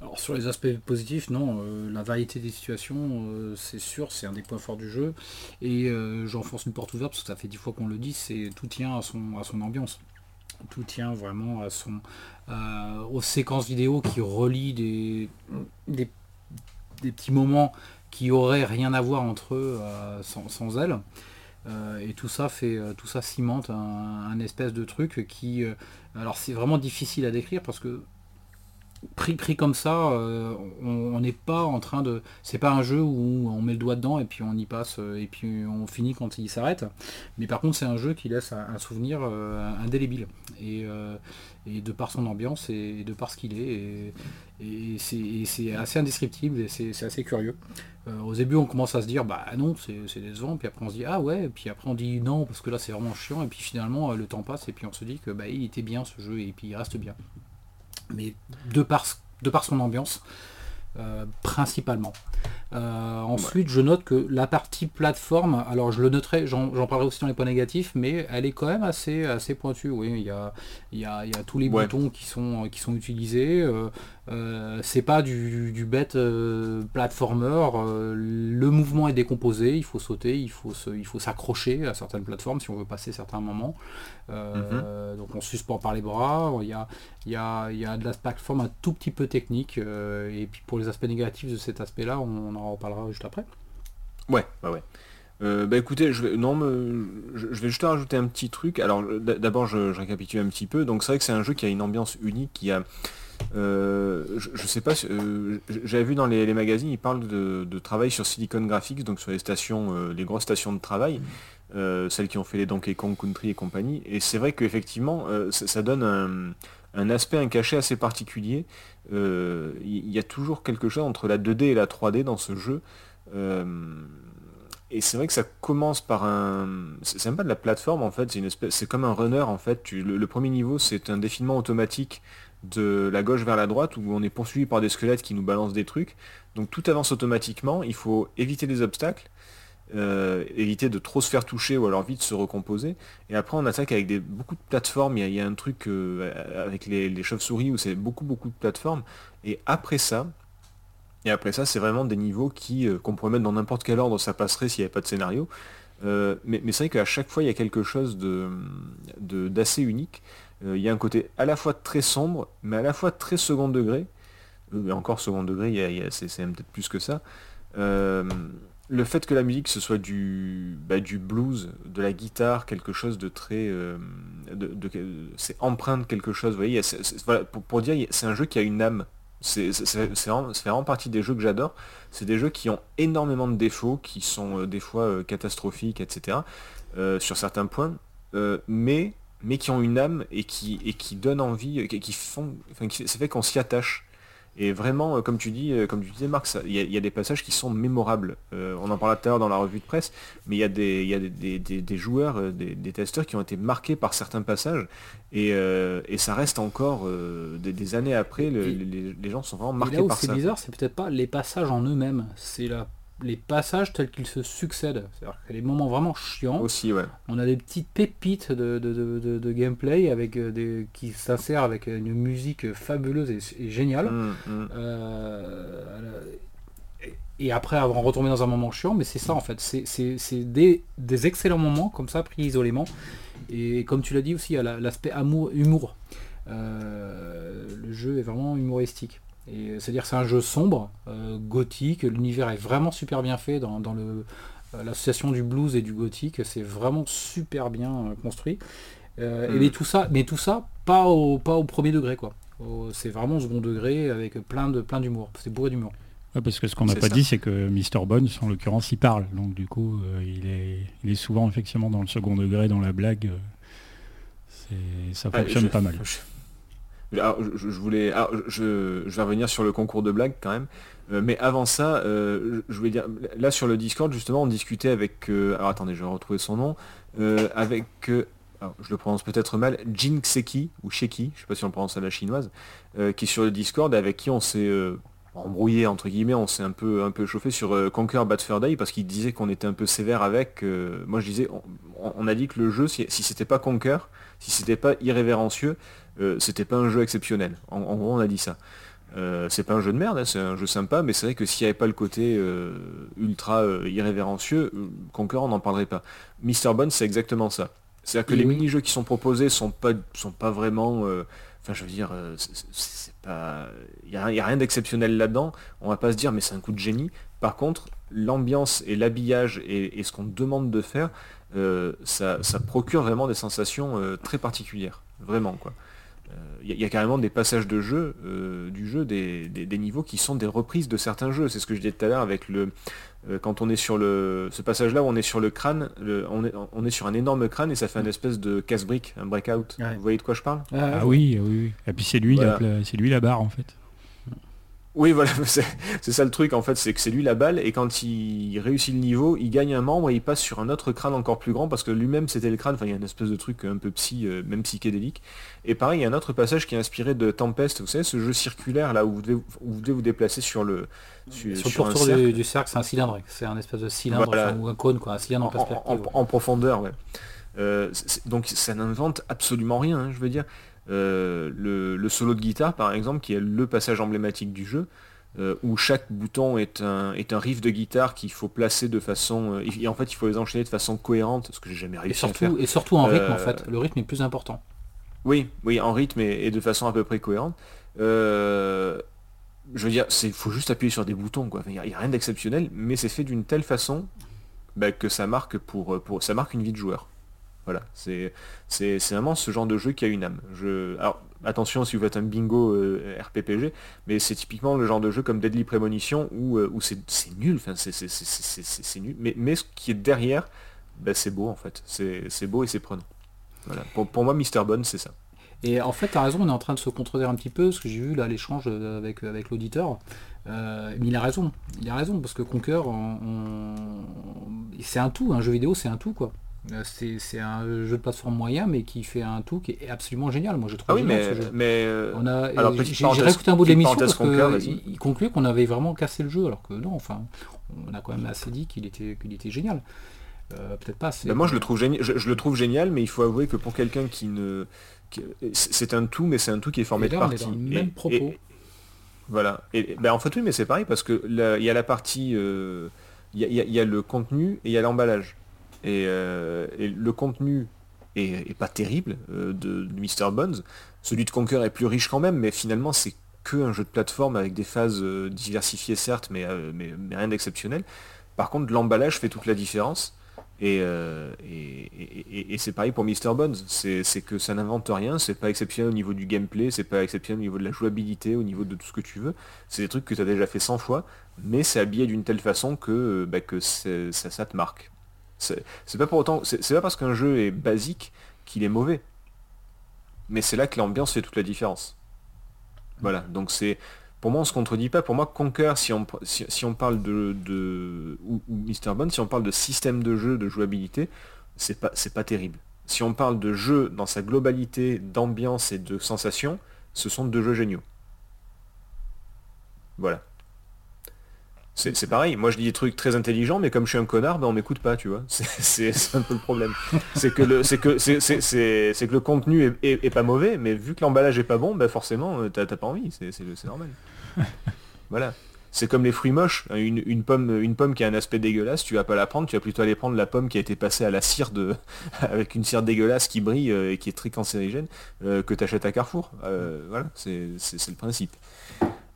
Alors sur les aspects positifs, non, la variété des situations, c'est sûr, c'est un des points forts du jeu. Et j'enfonce une porte ouverte parce que ça fait dix fois qu'on le dit, c'est tout tient à son, à son ambiance tout tient vraiment à son, euh, aux séquences vidéo qui relient des, des, petits moments qui auraient rien à voir entre eux euh, sans, elle. Euh, et tout ça fait tout ça cimente un espèce de truc qui alors c'est vraiment difficile à décrire parce que pris, pris comme ça, euh, on n'est pas en train de. C'est pas un jeu où on met le doigt dedans et puis on y passe euh, et puis on finit quand il s'arrête. Mais par contre, c'est un jeu qui laisse un, souvenir euh, indélébile. Et, de par son ambiance et, de par ce qu'il est. Et, c'est assez indescriptible et c'est assez curieux. au début, on commence à se dire, bah non, c'est décevant. Puis après, on se dit, ah ouais. Puis après, on dit non, parce que là, c'est vraiment chiant. Et puis finalement, le temps passe et puis on se dit que bah, il était bien ce jeu et puis il reste bien mais de par, de par son ambiance, euh, principalement. Euh, ensuite, je note que la partie plateforme, alors je le noterai, j'en parlerai aussi dans les points négatifs, mais elle est quand même assez, assez pointue. Oui, il y a, il y a, il y a tous les boutons qui sont, qui sont utilisés. Euh, euh, c'est pas du, du bête platformer. le mouvement est décomposé, il faut sauter, il faut il faut s'accrocher à certaines plateformes si on veut passer certains moments. Mhm. Donc on suspend par les bras. Il y a, il y a, il y a de la plateforme un tout petit peu technique. et puis pour les aspects négatifs de cet aspect-là, on en reparlera juste après. Ouais, ouais, ouais. Euh, bah écoutez, je vais, non, je, vais juste rajouter un petit truc. Alors d'abord, je, récapitule un petit peu. Donc c'est vrai que c'est un jeu qui a une ambiance unique, qui a, euh, je, sais pas, euh, j'avais vu dans les, magazines, ils parlent de, travail sur Silicon Graphics, donc sur les stations, les grosses stations de travail, celles qui ont fait les Donkey Kong Country et compagnie. Et c'est vrai qu'effectivement, ça, donne un, un, aspect, un cachet assez particulier il euh, y, a toujours quelque chose entre la 2D et la 3D dans ce jeu. Euh, et c'est vrai que ça commence par un... C'est même pas de la plateforme en fait, c'est espèce... Comme un runner en fait. Le, premier niveau c'est un défilement automatique de la gauche vers la droite où on est poursuivi par des squelettes qui nous balancent des trucs. Donc tout avance automatiquement, il faut éviter les obstacles. Euh, éviter de trop se faire toucher ou alors vite se recomposer. Et après on attaque avec des, beaucoup de plateformes, il y, a, un truc euh, avec les, chauves-souris où c'est beaucoup beaucoup de plateformes. Et après ça, et après ça c'est vraiment des niveaux qui euh, qu'on pourrait mettre dans n'importe quel ordre, ça passerait s'il n'y avait pas de scénario. mais, c'est vrai qu'à chaque fois il y a quelque chose de d'assez unique. il y a un côté à la fois très sombre, mais à la fois très second degré. encore second degré, c'est peut-être plus que ça le fait que la musique ce soit du, bah, du blues, de la guitare, quelque chose de très, euh, de, c'est empreinte quelque chose. Vous voyez, pour, dire, c'est un jeu qui a une âme. C'est vraiment, partie des jeux que j'adore. C'est des jeux qui ont énormément de défauts, qui sont euh, des fois euh, catastrophiques, etc. sur certains points, mais qui ont une âme et qui et donnent envie, qui, font, enfin, c'est fait qu'on s'y attache. Et vraiment, euh, comme tu dis, euh, comme tu disais Marc, il y, a des passages qui sont mémorables. Euh, on en parlait tout à l'heure dans la revue de presse, mais il y a des, y a des, joueurs, des, testeurs qui ont été marqués par certains passages, et, ça reste encore des, années après, les, gens sont vraiment marqués par ça. C'est bizarre, c'est peut-être pas les passages en eux-mêmes, c'est la les passages tels qu'ils se succèdent. C'est-à-dire que les moments vraiment chiants. Aussi, ouais. On a des petites pépites de, gameplay avec euh, des, qui s'insèrent avec une musique fabuleuse et, géniale. Mmh, mmh. Euh, et après avoir retombé dans un moment chiant, mais c'est ça en fait. C'est des, excellents moments comme ça pris isolément. Et comme tu l'as dit aussi, il y a l'aspect amour, humour. Euh, le jeu est vraiment humoristique. C'est-à-dire c'est un jeu sombre, euh, gothique, l'univers est vraiment super bien fait dans, le euh, l'association du blues et du gothique, c'est vraiment super bien euh, construit. Mm. mais tout ça, mais tout ça pas au, pas au premier degré quoi. C'est vraiment au second degré avec plein de plein d'humour. C'est bourré d'humour. parce que ce qu'on n'a pas dit, c'est que Mr. Bones, en l'occurrence, il parle. Donc du coup, il, est, il est souvent effectivement dans le second degré, dans la blague. ça fonctionne pas mal. je, voulais, je, vais revenir sur le concours de blagues quand même. Euh, mais avant ça, euh, je voulais dire, là sur le Discord justement, on discutait avec, euh, alors attendez, je vais retrouver son nom, avec je le prononce peut-être mal, Jinxeki, ou Sheki, je sais pas si on le prononce à la chinoise, qui est sur le Discord, avec qui on s'est embrouillé entre guillemets, on s'est un peu un peu chauffé sur Conquer Bad Fur Day parce qu'il disait qu'on était un peu sévère avec. moi je disais, on, a dit que le jeu, si, si c'était pas Conquer, si c'était pas irrévérencieux, c'était pas un jeu exceptionnel. En, gros, on a dit ça. c'est pas un jeu de merde, hein, c'est un jeu sympa, mais c'est vrai que s'il n'y avait pas le côté ultra irrévérencieux, Conquer on n'en parlerait pas. Mr. Bond c'est exactement ça. C'est-à-dire que les mini-jeux qui sont proposés sont pas, sont pas vraiment... Enfin je veux dire, c'est pas... Il n'y a, rien d'exceptionnel là-dedans. On va pas se dire mais c'est un coup de génie. Par contre, l'ambiance et l'habillage et, ce qu'on demande de faire, ça, ça, procure vraiment des sensations très particulières. Vraiment quoi il y, a carrément des passages de jeu, euh, du jeu, des, niveaux qui sont des reprises de certains jeux. C'est ce que je disais tout à l'heure avec le. Euh, quand on est sur le. Ce passage-là où on est sur le crâne, on, est, on, est, sur un énorme crâne et ça fait un espèce de casse-brique, un breakout. Vous voyez de quoi je parle? Ah, oui, oui, oui. Et puis c'est lui, c'est lui la barre en fait. Oui, voilà, c'est ça le truc en fait, c'est que c'est lui la balle et quand il réussit le niveau, il gagne un membre et il passe sur un autre crâne encore plus grand parce que lui-même c'était le crâne, enfin il y a une espèce de truc un peu psy, euh, même psychédélique. Et pareil, il y a un autre passage qui est inspiré de Tempest, vous savez, ce jeu circulaire là où vous devez vous, devez vous déplacer sur le... Sur, le tour du, cercle, c'est un cylindre, c'est un espèce de cylindre ou un cône, quoi, un cylindre en perspective. En, profondeur, ouais. Euh, donc ça n'invente absolument rien, hein, je veux dire. Euh, le, solo de guitare par exemple, qui est le passage emblématique du jeu, euh, où chaque bouton est un, est un riff de guitare qu'il faut placer de façon... Euh, et en fait il faut les enchaîner de façon cohérente, ce que j'ai jamais réussi et surtout, à faire. Et surtout en rythme en fait, le rythme est plus important. Oui, oui, en rythme et, de façon à peu près cohérente. je veux dire, il faut juste appuyer sur des boutons, quoi. Il n'y a, rien d'exceptionnel, mais c'est fait d'une telle façon bah, que ça marque pour, pour ça marque une vie de joueur. Voilà, c'est vraiment ce genre de jeu qui a une âme. Alors, attention si vous faites un bingo euh, RPPG, mais c'est typiquement le genre de jeu comme Deadly Premonition où, euh, c'est nul, c'est nul. Mais, ce qui est derrière, bah, c'est beau en fait. C'est beau et c'est prenant. Voilà. Pour, moi, Mr. Bond, c'est ça. Et en fait, tu as raison, on est en train de se contredire un petit peu, ce que j'ai vu là, l'échange avec, avec l'auditeur. Euh, mais il a raison, il a raison, parce que Conquer, c'est un tout, un jeu vidéo, c'est un tout, quoi. Euh, c'est un jeu de plateforme moyen, mais qui fait un tout qui est absolument génial. Moi, je trouve. Ah oui, mais, mais euh, on a. J'ai réécouté un bout de l'émission parce qu'il il conclut qu'on avait vraiment cassé le jeu, alors que non. Enfin, on a quand même assez dit qu'il était qu'il était génial. Euh, peut-être pas. Ben moi, je le trouve génial. Je, le trouve génial, mais il faut avouer que pour quelqu'un qui ne, c'est un tout, mais c'est un tout qui est formé de parties. même propos. voilà. Et ben en fait oui, mais c'est pareil parce que il y a la partie, il y, a le contenu et il y a l'emballage. Euh, et, le contenu est, pas terrible euh, de, Mr. Bones. Celui de Conquer est plus riche quand même, mais finalement c'est que un jeu de plateforme avec des phases euh, diversifiées certes, mais, mais, rien d'exceptionnel. Par contre, l'emballage fait toute la différence. Et, et, c'est pareil pour Mr. Bones, c'est que ça n'invente rien, c'est pas exceptionnel au niveau du gameplay, c'est pas exceptionnel au niveau de la jouabilité, au niveau de tout ce que tu veux. C'est des trucs que tu as déjà fait 100 fois, mais c'est habillé d'une telle façon que, bah, que ça, ça te marque. C'est pas pour autant, c'est pas parce qu'un jeu est basique qu'il est mauvais. Mais c'est là que l'ambiance fait toute la différence. Voilà, donc c'est pour moi on se contredit pas. Pour moi Conquer, si on, si, on parle de, de ou, Mr. Bond, si on parle de système de jeu, de jouabilité, c'est pas c'est pas terrible. Si on parle de jeu dans sa globalité, d'ambiance et de sensations, ce sont deux jeux géniaux. Voilà. C'est pareil, moi je dis des trucs très intelligents, mais comme je suis un connard, ben on m'écoute pas, tu vois. C'est un peu le problème. C'est que le, c'est que c'est que le contenu est, pas mauvais, mais vu que l'emballage est pas bon, ben forcément euh, t'as pas envie, c'est normal. voilà. C'est comme les fruits moches. Une, pomme, une pomme qui a un aspect dégueulasse, tu vas pas la prendre, tu vas plutôt aller prendre la pomme qui a été passée à la cire de, avec une cire dégueulasse qui brille euh, et qui est très cancérigène, euh, que tu achètes à Carrefour. voilà, c'est le principe.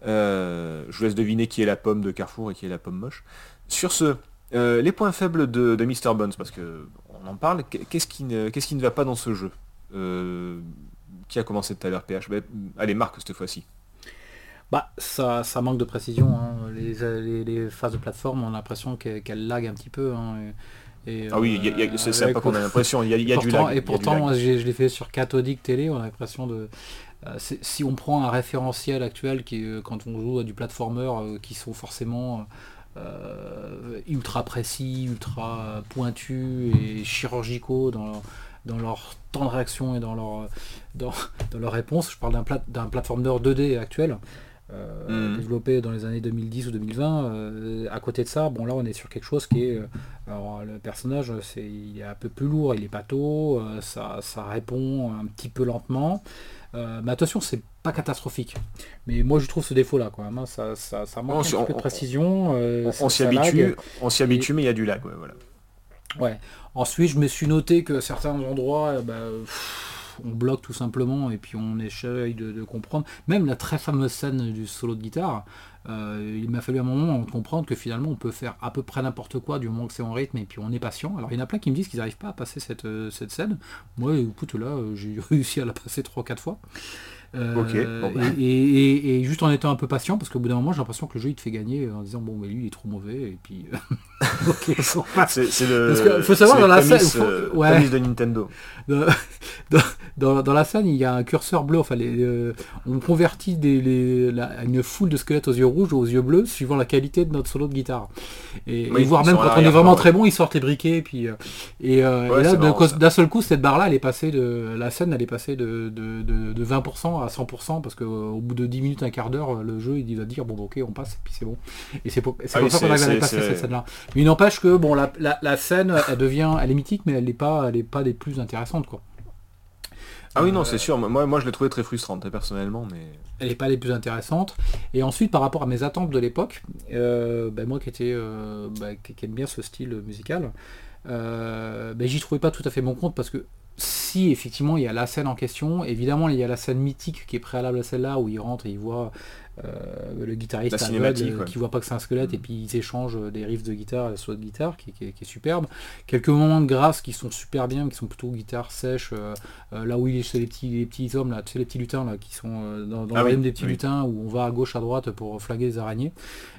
Euh, je vous laisse deviner qui est la pomme de Carrefour et qui est la pomme moche. Sur ce, euh, les points faibles de, de Mr. Bones, parce que on en parle, qu'est-ce qui, ne, qu'est-ce qui ne va pas dans ce jeu? Euh, Qui a commencé tout à l'heure PH ben, Allez, Marc cette fois-ci. Bah, ça, ça manque de précision. Hein. Les, phases de plateforme, on a l'impression qu'elles lag un petit peu. Hein. ah oui, c'est pas qu'on a l'impression, il y a, du lag. Et pourtant, je l'ai fait sur cathodique télé, on a l'impression de, si on prend un référentiel actuel qui est euh, quand on joue à du platformer euh, qui sont forcément ultra précis, ultra pointus et chirurgicaux dans dans leur temps de réaction et dans leur, dans, dans leur réponse. Je parle d'un plat, d'un platformer 2D actuel. euh, Mhm. développé dans les années 2010 ou 2020. euh, à côté de ça, bon là on est sur quelque chose qui est, euh, alors le personnage c'est, il est un peu plus lourd, il est pâteau, euh, ça, ça répond un petit peu lentement. Euh, mais attention, c'est pas catastrophique. Mais moi je trouve ce défaut là quand même, hein, ça, ça, ça manque On un peu de on- précision. euh, On, s'y habitue, on s'y habitue, mais il y a du lag, ouais, voilà. Ouais. Ensuite, je me suis noté que certains endroits, euh, bah, pff, on bloque tout simplement et puis on essaye de, comprendre. Même la très fameuse scène du solo de guitare, euh, il m'a fallu un moment comprendre que finalement on peut faire à peu près n'importe quoi du moment que c'est en rythme et puis on est patient. Alors il y en a plein qui me disent qu'ils n'arrivent pas à passer cette, euh, cette scène. Moi, écoute, là, euh, j'ai réussi à la passer 3-4 fois. Euh, Ok, bon, bah. et, et- et- et juste en étant un peu patient, parce qu'au bout d'un moment j'ai l'impression que le jeu il te fait gagner en disant bon mais lui il est trop mauvais et puis ok on passe. C'est c'est le. Parce que faut savoir, dans la scène, faut- euh, ouais. De Nintendo. dans, dans- la scène, il y a un curseur bleu. Enfin, les, euh, on convertit des, les- la- une foule de squelettes aux yeux rouges ou aux yeux bleus suivant la qualité de notre solo de guitare. Et, Oui, et voire même quand on est vraiment très bon, ils sortent les briquets. Et, puis, euh, et, euh, Ouais, et là, marrant, d'un seul coup, cette barre-là, elle est passée de la scène, elle est passée de, de, de- de 20% à 100% parce qu'au bout de 10 minutes, un quart d'heure, le jeu il va dire bon, bah, ok, on passe et puis c'est bon. Et c'est pour, Ah oui, ça qu'on c'est- passer cette scène-là. Mais il n'empêche que bon, la, la- la scène, elle devient, elle est mythique, mais elle n'est pas, elle est pas des plus intéressantes quoi. Ah oui, non, Euh, c'est sûr. Moi, moi, je l'ai trouvé très frustrante, personnellement, mais. elle n'est pas les plus intéressantes. Et ensuite, par rapport à mes attentes de l'époque, euh, ben, moi qui, était, euh, ben, qui, qui aime bien ce style musical, euh, ben, j'y trouvais pas tout à fait mon compte parce que si effectivement il y a la scène en question, évidemment il y a la scène mythique qui est préalable à celle-là où il rentre et il voit le guitariste La aveugle, euh, ouais. qui voit pas que c'est un squelette et Mhm. puis ils échangent des riffs de guitare et des solos de guitare qui, qui est- qui est superbe. Quelques moments de grâce qui sont super bien, qui sont plutôt guitare sèche, euh, euh, là où il est chez les petits, les petits hommes, là, tu sais, les petits lutins là, qui sont euh, dans, dans Ah le oui, des petits oui. lutins où on va à gauche à droite pour flaguer les araignées.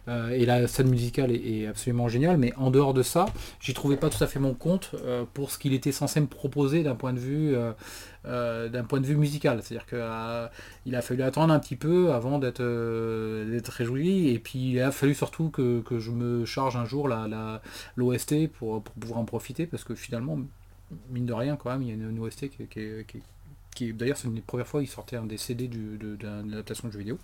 Euh, et la scène musicale est, est absolument géniale, mais en dehors de ça, j'y trouvais pas tout à fait mon compte euh, pour ce qu'il était censé me proposer d'un point de vue euh, euh, d'un point de vue musical. C'est-à-dire qu'il a fallu attendre un petit peu avant d'être euh, d'être réjoui, et puis il a fallu surtout que, que je me charge un jour la, la- l'OST pour, pour pouvoir en profiter, parce que finalement, mine de rien, quand même, il y a une, une OST qui, qui D'ailleurs, c'est une des premières fois qu'il sortait un des CD du, de, d'un- de jeux vidéo.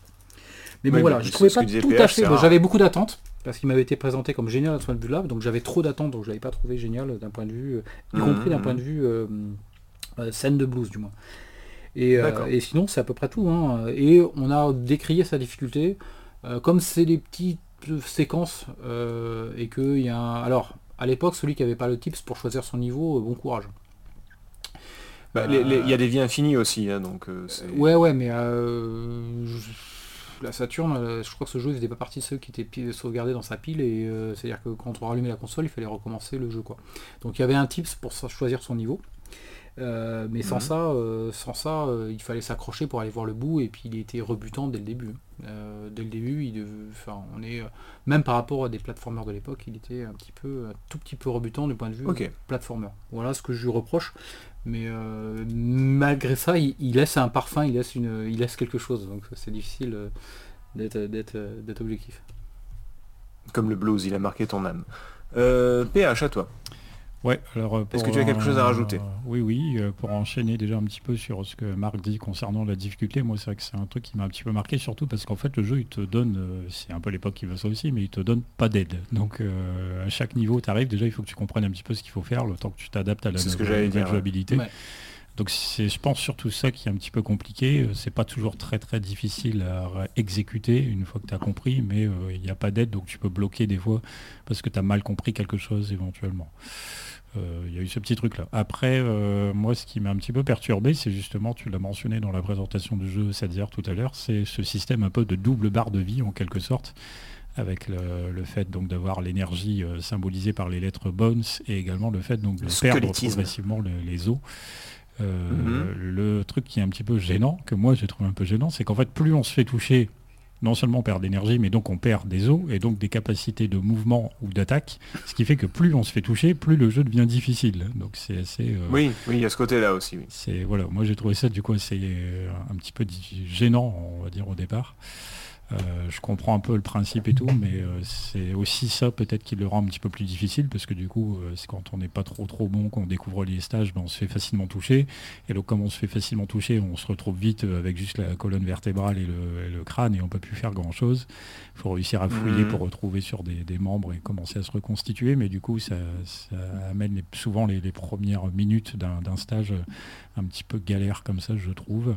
Mais bon, Oui, voilà, je trouvais pas tout à fait. j'avais beaucoup d'attentes parce qu'il m'avait été présenté comme génial à ce point de vue-là, donc j'avais trop d'attentes, donc je l'avais pas trouvé génial d'un point de vue, euh, y Mhm, compris d'un mhm. point de vue euh, euh, scène de blues du moins. Et, euh, et sinon, c'est à peu près tout. hein. Et on a décrié sa difficulté. Euh, comme c'est des petites séquences euh, et qu'il y a un... Alors, à l'époque, celui qui avait pas le tips pour choisir son niveau, euh, bon courage. Bah, Il y a des vies infinies aussi, hein, donc euh. Ouais, ouais, mais euh, je- la Saturn, euh, je crois que ce jeu il faisait pas partie de ceux qui étaient sauvegardés dans sa pile et euh, c'est-à-dire que quand on rallumait la console, il fallait recommencer le jeu quoi. Donc il y avait un tips pour choisir son niveau. Euh, mais sans Mhm. ça, euh, sans ça, euh, il fallait s'accrocher pour aller voir le bout et puis il était rebutant dès le début. Dès le début, il dev- enfin, on est même par rapport à des plateformeurs de l'époque, il était un petit peu, un tout petit peu rebutant du point de vue Ok. plateformer. Voilà ce que je lui reproche. Mais malgré ça, il, il laisse un parfum, il laisse, une, il laisse quelque chose. Donc c'est difficile d'être, d'être, d'être objectif. Comme le blues, il a marqué ton âme. PH, à toi. Ouais, alors euh, Est-ce que tu as quelque chose à rajouter Oui, oui, euh, pour enchaîner déjà un petit peu sur ce que Marc dit concernant la difficulté, moi c'est vrai que c'est un truc qui m'a un petit peu marqué, surtout parce qu'en fait le jeu il te donne, euh, c'est un peu l'époque qui veut ça aussi, mais il te donne pas d'aide. Donc euh, à chaque niveau tu arrives, déjà il faut que tu comprennes un petit peu ce qu'il faut faire, le temps que tu t'adaptes à la C'est ce que nouvelle, j'allais nouvelle dire, ouais. jouabilité. Ouais. Donc c'est, je pense surtout ça qui est un petit peu compliqué. Euh, C'est pas toujours très très difficile à exécuter une fois que tu as compris, mais euh, il n'y a pas d'aide, donc tu peux bloquer des fois parce que tu as mal compris quelque chose éventuellement. Euh, Il y a eu ce petit truc là. Après, euh, moi ce qui m'a un petit peu perturbé, c'est justement, tu l'as mentionné dans la présentation du jeu Sadziar tout à l'heure, c'est ce système un peu de double barre de vie en quelque sorte avec le, le fait donc d'avoir l'énergie symbolisée par les lettres bones et également le fait donc de perdre progressivement le- les os. Euh. Le truc qui est un petit peu gênant, que moi j'ai trouvé un peu gênant, c'est qu'en fait plus on se fait toucher, non seulement on perd d'énergie, mais donc on perd des os et donc des capacités de mouvement ou d'attaque, ce qui fait que plus on se fait toucher, plus le jeu devient difficile. Donc c'est assez... euh, Oui, oui, il y a ce côté-là aussi. Oui. c'est voilà, moi j'ai trouvé ça du coup assez euh, un petit peu gênant, on va dire au départ. Euh, je comprends un peu le principe et tout, mais euh, c'est aussi ça peut-être qui le rend un petit peu plus difficile, parce que du coup, c'est quand on n'est pas trop trop bon, qu'on découvre les stages, ben, on se fait facilement toucher. Et donc comme on se fait facilement toucher, on se retrouve vite avec juste la colonne vertébrale et le, crâne, et on peut plus faire grand-chose. Il faut réussir à fouiller mmh. pour retrouver sur des, membres et commencer à se reconstituer, mais du coup, ça, amène souvent les, les, premières minutes d'un stage un petit peu galère comme ça, je trouve.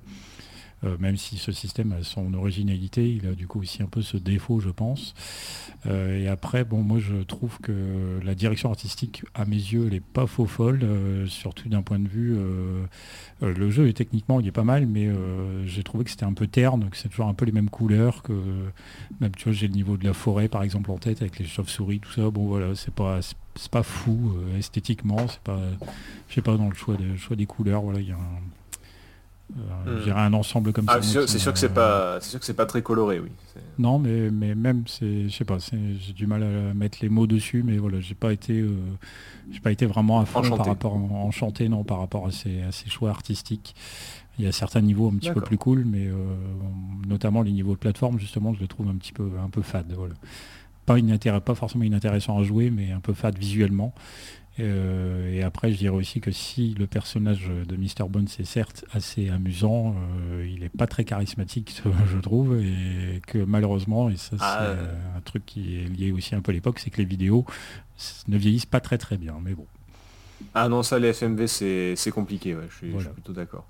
Euh, même si ce système a son originalité, il a du coup aussi un peu ce défaut, je pense. Euh, et après, bon, moi je trouve que la direction artistique, à mes yeux, elle n'est pas faux folle, euh, surtout d'un point de vue. le jeu est techniquement, il est pas mal, mais j'ai trouvé que c'était un peu terne, que c'est toujours un peu les mêmes couleurs, que même tu vois, j'ai le niveau de la forêt par exemple en tête avec les chauves-souris, tout ça. Bon voilà, c'est pas c'est pas fou esthétiquement, c'est pas, je sais pas dans le choix, choix des couleurs, voilà, il y a un euh, hmm. un ensemble comme ah, ça. C'est sûr, que c'est pas, c'est sûr que c'est pas très coloré, oui. Non, mais, mais même, c'est, je sais pas, j'ai du mal à mettre les mots dessus, mais voilà, j'ai pas été, euh, j'ai pas été vraiment à fond par rapport enchanté, non, par rapport à ces, à ces choix artistiques. Il y a certains niveaux un petit peu plus cool, mais euh, notamment les niveaux de plateforme, justement, je les trouve un petit peu, un peu fade. Voilà. Pas, inintéressant, pas forcément inintéressant à jouer, mais un peu fade visuellement. Euh, et après, je dirais aussi que si le personnage de Mr. Bones est certes assez amusant, euh, il n'est pas très charismatique, je trouve, et que malheureusement, et ça ah, c'est un truc qui est lié aussi un peu à l'époque, c'est que les vidéos ne vieillissent pas très très bien, mais bon. Ah non, ça les FMV c'est compliqué, je, suis, plutôt d'accord.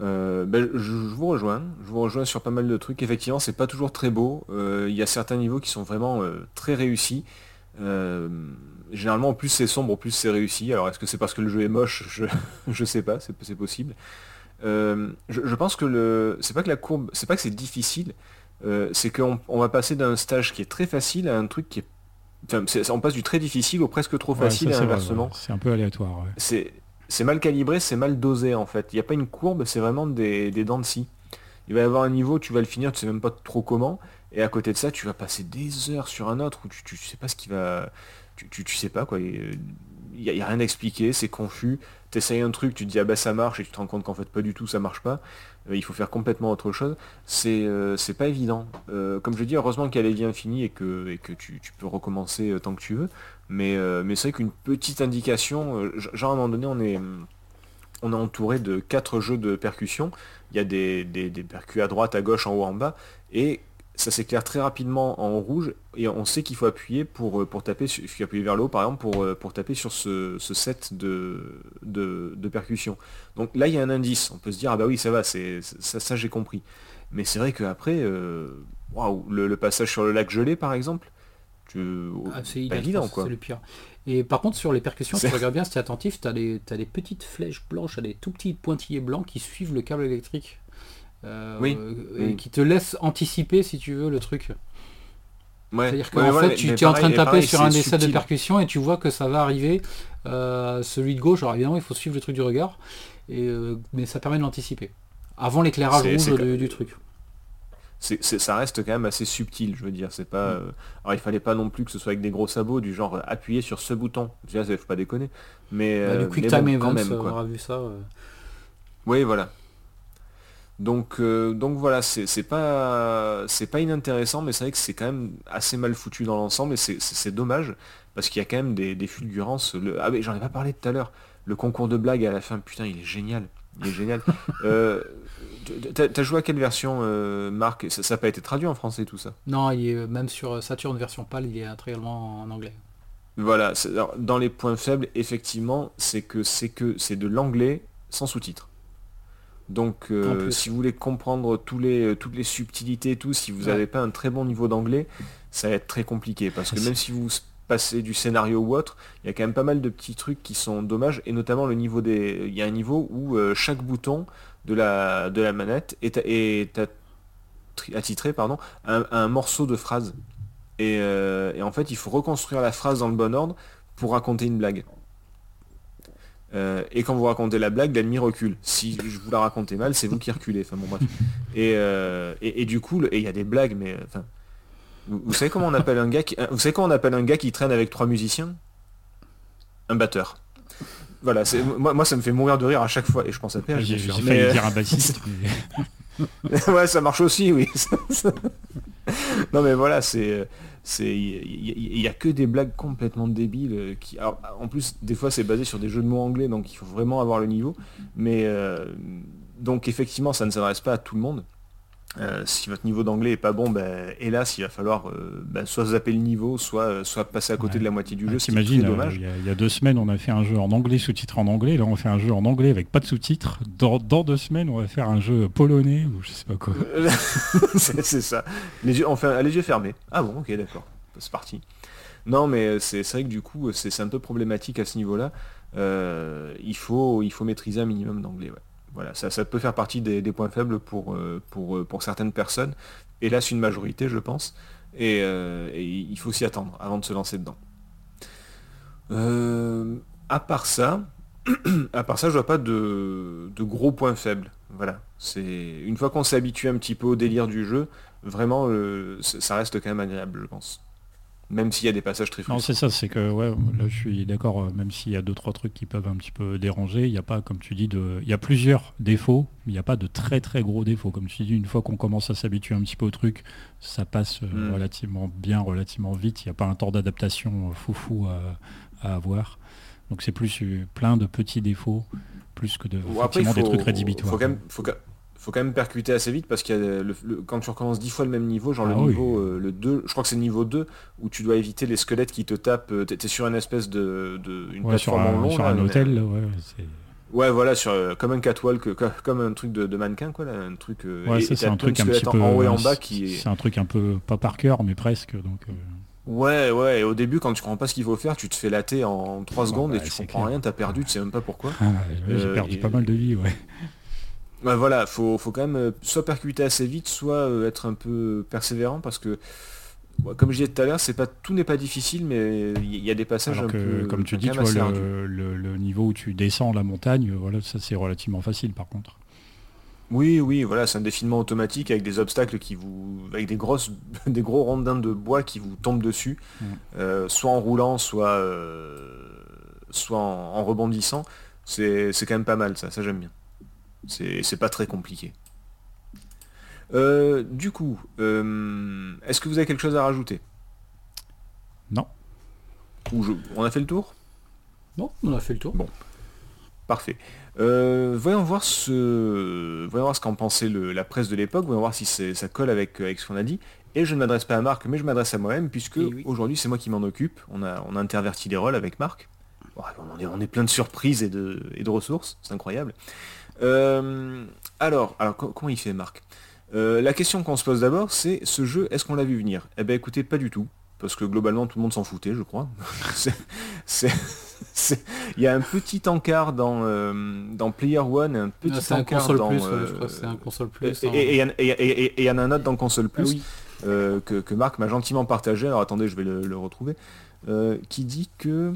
Euh, ben, je, vous rejoins, je vous rejoins sur pas mal de trucs. Effectivement, c'est pas toujours très beau. Il y a certains niveaux qui sont vraiment très réussis généralement, en plus c'est sombre, plus c'est réussi. Alors est-ce que c'est parce que le jeu est moche? Je, je sais pas, c'est possible. Euh, je, pense que le. C'est pas que la courbe. C'est pas que c'est difficile. Euh, c'est qu'on on va passer d'un stage qui est très facile à un truc qui est. Enfin, on passe du très difficile au presque trop facile et inversement. C'est un peu aléatoire. C'est mal calibré, c'est mal dosé en fait. Il n'y a pas une courbe, c'est vraiment des, des dents de scie. Il va y avoir un niveau, tu vas le finir, tu sais même pas trop comment. Et à côté de ça, tu vas passer des heures sur un autre où tu, tu sais pas ce qui va tu, sais pas quoi. Il n'y a, rien à c'est confus. Tu essayes un truc, tu te dis ah bah ça marche et tu te rends compte qu'en fait pas du tout, ça marche pas. Euh, il faut faire complètement autre chose. C'est euh, pas évident. Euh, comme je dis, heureusement qu'elle est bien finie et que, et que tu, peux recommencer tant que tu veux. Mais, mais c'est vrai qu'une petite indication, genre à un moment donné on est on est entouré de quatre jeux de percussion. Il y a des, des, des percus à droite, à gauche, en haut, en bas. Et ça s'éclaire très rapidement en rouge et on sait qu'il faut appuyer pour, euh, pour taper, il faut appuyer vers le haut par exemple pour, euh, pour taper sur ce, set de, de, percussion. Donc là il y a un indice, on peut se dire ah bah oui ça va, c'est ça, ça j'ai compris. Mais c'est vrai qu'après, euh, waouh, le, passage sur le lac gelé par exemple, tu... Ah, c'est évident quoi. C'est le pire. Et par contre sur les percussions, si tu regardes bien, si tu es attentif, tu as, as, des petites flèches blanches, des tout petits pointillés blancs qui suivent le câble électrique. Euh, oui. et qui te laisse anticiper si tu veux le truc. C'est-à-dire qu'en fait, tu es en train de taper sur un essai de percussion et tu vois que ça va arriver. Euh, celui de gauche, alors évidemment, il faut suivre le truc du regard, et, euh, mais ça permet de l'anticiper. Avant l'éclairage rouge du, truc. ça reste quand même assez subtil, je veux dire. C'est pas. Mm. alors il fallait pas non plus que ce soit avec des gros sabots du genre appuyer sur ce bouton. Déjà, ça faut pas déconner. Mais bah, le Quick Time quand même, quoi. vu ça. Oui, voilà. Donc, euh, donc voilà, c'est pas c'est pas inintéressant, mais c'est vrai que c'est quand même assez mal foutu dans l'ensemble et c'est dommage parce qu'il y a quand même des, fulgurances. Le, ah mais j'en ai pas parlé tout à l'heure. Le concours de blagues à la fin, putain, il est génial. Il est génial. euh, T'as joué à quelle version, euh, Marc? Ça n'a pas été traduit en français tout ça? Non, il est, même sur Saturn version PAL, il est intégralement en anglais. Voilà, dans les points faibles, effectivement, c'est que c'est que c'est de l'anglais sans sous-titres. Donc euh, si vous voulez comprendre tous les, euh, toutes les subtilités et tout, si vous n'avez pas un très bon niveau d'anglais, ça va être très compliqué. Parce que même si vous passez du scénario ou autre, il y a quand même pas mal de petits trucs qui sont dommages, et notamment le niveau des. Il y a un niveau où euh, chaque bouton de la, de la manette est, est attitré pardon, un, un morceau de phrase. Et, et en fait, il faut reconstruire la phrase dans le bon ordre pour raconter une blague. Euh, et quand vous racontez la blague, l'ennemi recule. Si je vous la racontais mal, c'est vous qui reculez. Enfin bon bref. Et, euh, et, du coup, il y a des blagues, mais enfin, vous, savez comment on appelle un gars qui, vous savez comment on appelle un gars qui traîne avec trois musiciens? Un batteur. Voilà, moi, moi ça me fait mourir de rire à chaque fois et je pense à J'ai failli dire un bassiste. ouais, ça marche aussi, oui. non mais voilà, c'est il y, a que des blagues complètement débiles qui en plus des fois c'est basé sur des jeux de mots anglais donc il faut vraiment avoir le niveau. Mais donc effectivement ça ne s'adresse pas à tout le monde euh, si votre niveau d'anglais est pas bon, ben, hélas, il va falloir euh, ben, soit zapper le niveau, soit, euh, soit passer à côté de la moitié du jeu. T'imagines, dommage. Il y, a deux semaines, on a fait un jeu en anglais, sous-titré en anglais. Là, on fait un jeu en anglais avec pas de sous-titres. Dans, deux semaines, on va faire un jeu polonais ou je sais pas quoi. c'est ça. Les yeux, enfin, les yeux fermés. Ah bon, ok, d'accord. C'est parti. Non, mais c'est vrai que du coup, c'est un peu problématique à ce niveau-là. il, faut, il faut maîtriser un minimum d'anglais. Voilà, ça, peut faire partie des, points faibles pour, euh, euh, pour, certaines personnes. Hélas, une majorité, je pense. Euh, et, il faut s'y attendre avant de se lancer dedans. à part ça, à part ça, je vois pas de, gros points faibles. Voilà. Une fois qu'on s'est habitué un petit peu au délire du jeu, vraiment, ça reste quand même agréable, je pense. Même s'il y a des passages très frustrants. Non, c'est ça, c'est que ouais, là je suis d'accord, euh, même s'il y a deux, trois trucs qui peuvent un petit peu déranger, il n'y a pas, comme tu dis, de. Il y a plusieurs défauts, mais il n'y a pas de très très gros défauts. Comme tu dis, une fois qu'on commence à s'habituer un petit peu au truc, ça passe euh, hmm. relativement bien, relativement vite. Il n'y a pas un temps d'adaptation euh, foufou à, avoir. Donc c'est plus plein de petits défauts, plus que de des trucs rédhibitoires faut quand même percuter assez vite parce que quand tu recommences dix fois le même niveau, genre le ah niveau euh, le 2, je crois que c'est le niveau 2 où tu dois éviter les squelettes qui te tapent, euh, t'es sur une espèce de, une plateforme en long. Sur un hôtel, ouais, Ouais, voilà, sur, euh, comme un catwalk, comme un truc de, mannequin, quoi, un truc. ouais, c'est un truc un petit peu en haut et en bas qui C'est un truc un peu pas par cœur, mais presque. Donc. Ouais, ouais, et au début, quand tu comprends pas ce qu'il faut faire, tu te fais latter en 3 secondes et tu comprends rien, t'as perdu, tu sais même pas pourquoi. Ah, j'ai perdu pas mal de vie, ouais. Bah voilà, faut, faut quand même euh, soit percuter assez vite, soit euh, être un peu persévérant parce que comme je disais tout à l'heure, c'est pas tout n'est pas difficile, mais il y, a des passages un peu comme tu dis, le, niveau où tu descends la montagne, voilà, ça c'est relativement facile par contre. Oui, oui, voilà, c'est un défilement automatique avec des obstacles qui vous, avec des grosses, des gros rondins de bois qui vous tombent dessus, mm. euh, soit en roulant, soit, soit en, en rebondissant. C'est quand même pas mal, ça, ça j'aime bien. C'est pas très compliqué. Euh, du coup, euh, est-ce que vous avez quelque chose à rajouter? Non. Ou On a fait le tour? Non, on a fait le tour. Bon. Parfait. Euh, voyons voir ce, voyons voir ce qu'en pensait la presse de l'époque. Voyons voir si ça colle avec, avec ce qu'on a dit. Et je ne m'adresse pas à Marc, mais je m'adresse à moi-même puisque eh aujourd'hui c'est moi qui m'en occupe. On a, on a interverti les rôles avec Marc. on, est, on est plein de surprises et de, et de ressources. C'est incroyable. Euh, alors, alors comment il fait Marc? Euh, La question qu'on se pose d'abord, c'est ce jeu, est-ce qu'on l'a vu venir? Eh ben écoutez, pas du tout. Parce que globalement, tout le monde s'en foutait, je crois. Il y a un petit encart dans, euh, dans Player One, un petit encart dans... Plus, je crois que c'est un console plus. Et il y en a un autre dans console plus ah que, que, Marc m'a gentiment partagé. Alors attendez, je vais le, le retrouver. qui dit que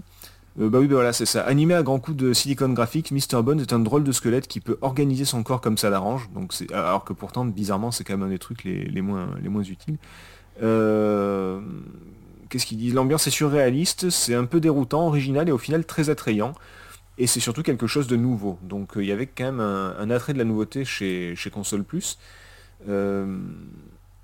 euh, bah oui, bah voilà, c'est ça. Animé à grands coups de silicone graphique, Mr. Bones est un drôle de squelette qui peut organiser son corps comme ça l'arrange. Donc alors que pourtant, bizarrement, c'est quand même un des trucs les, moins, les moins utiles. Euh, qu'est-ce qu'il dit L'ambiance est surréaliste, c'est un peu déroutant, original et au final très attrayant. Et c'est surtout quelque chose de nouveau. Donc euh, il y avait quand même un, attrait de la nouveauté chez, chez Console Plus.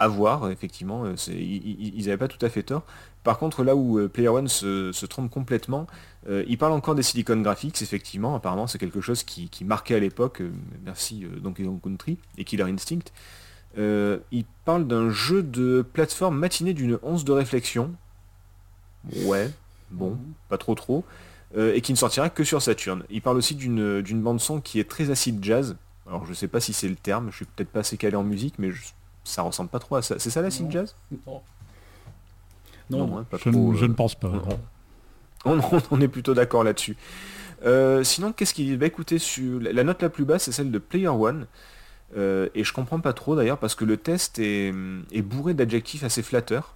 à voir, effectivement, ils n'avaient pas tout à fait tort. Par contre, là où Player One se trompe complètement, euh, il parle encore des Silicon Graphics, effectivement, apparemment c'est quelque chose qui, marquait à l'époque, euh, merci euh, Donkey Kong Country et Killer Instinct. il parle d'un jeu de plateforme matinée d'une once de réflexion. Ouais, bon, mhm. pas trop trop. et qui ne sortira que sur Saturn. Il parle aussi d'une bande son qui est très acide jazz. Alors je sais pas si c'est le terme, je suis peut-être pas assez calé en musique, mais ça ressemble pas trop à ça. C'est ça l'acid jazz? Non, non, hein, je, ne pense pas. On, est plutôt d'accord là-dessus. Euh, sinon, qu'est-ce qu'il dit Bah écoutez, sur, la note la plus basse, c'est celle de Player One. Euh, et je comprends pas trop d'ailleurs parce que le test est, bourré d'adjectifs assez flatteurs.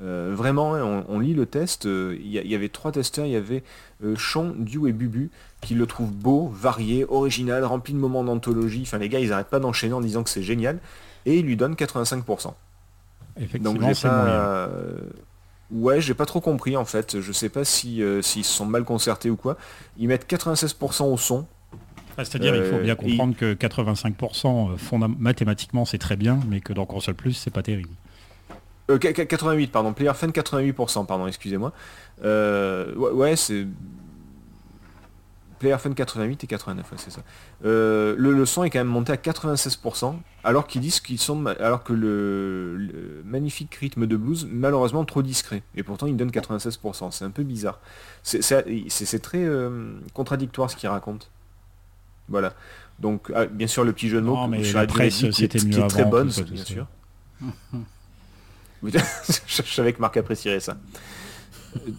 Euh, vraiment, hein, on, lit le test, il y, avait trois testeurs, il y avait Sean, Dew et Bubu, qui le trouvent beau, varié, original, rempli de moments d'anthologie. Enfin les gars, ils n'arrêtent pas d'enchaîner en disant que c'est génial. Et ils lui donnent 85%. Effectivement, Donc j'ai pas... Ouais, j'ai pas trop compris en fait. Je sais pas si euh, s'ils sont mal concertés ou quoi. Ils mettent 96% au son. C'est-à-dire il faut Euh, bien et- comprendre que 85% fondam- mathématiquement c'est très bien, mais que dans console plus c'est pas terrible. Euh, qu- qu- 88, pardon. Player Fan 88%, pardon, excusez-moi. Euh, ouais, ouais, c'est... Player Fan 88 et 89, ouais, c'est ça. Euh, le, le son est quand même monté à 96%, alors qu'ils disent qu'ils sont... Alors que le, le magnifique rythme de blues, malheureusement, trop discret. Et pourtant, il donne 96%. C'est un peu bizarre. C'est très euh, contradictoire ce qu'il raconte. Voilà. Donc, ah, bien sûr, le petit jeu de mots Non, mais la presse, qui est- c'était qui mieux est très avant, bonne, bien sûr. Je savais que Marc apprécierait ça.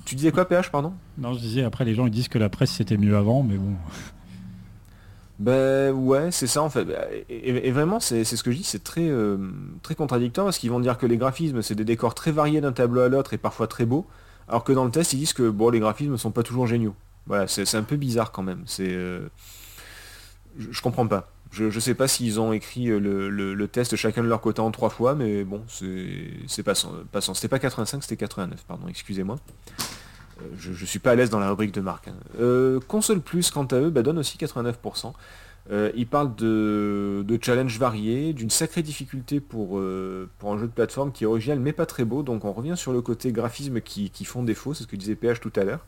Tu disais quoi, PH, pardon? Non, je disais après les gens ils disent que la presse c'était mieux avant, mais bon. Ben ouais, c'est ça en fait. Et, vraiment, c'est ce que je dis, c'est très, euh, très contradictoire parce qu'ils vont dire que les graphismes, c'est des décors très variés d'un tableau à l'autre et parfois très beaux, alors que dans le test, ils disent que bon, les graphismes sont pas toujours géniaux. Voilà, c'est c'est un peu bizarre quand même. C'est, euh, je, je comprends pas. Je, je sais pas s'ils ont écrit euh, le, test chacun de leur côté en trois fois, mais bon, c'est c'est passant. C'était pas 85, c'était 89, pardon, excusez-moi. Euh, Je, je suis pas à l'aise dans la rubrique de marque. hein. Euh, Console Plus, quant à eux, bah, donne aussi 89%. Euh, ils parlent de, challenges variés, d'une sacrée difficulté pour, pour un jeu de plateforme qui est original mais pas très beau. Donc on revient sur le côté graphisme qui, qui font défaut, c'est ce que disait PH tout à l'heure.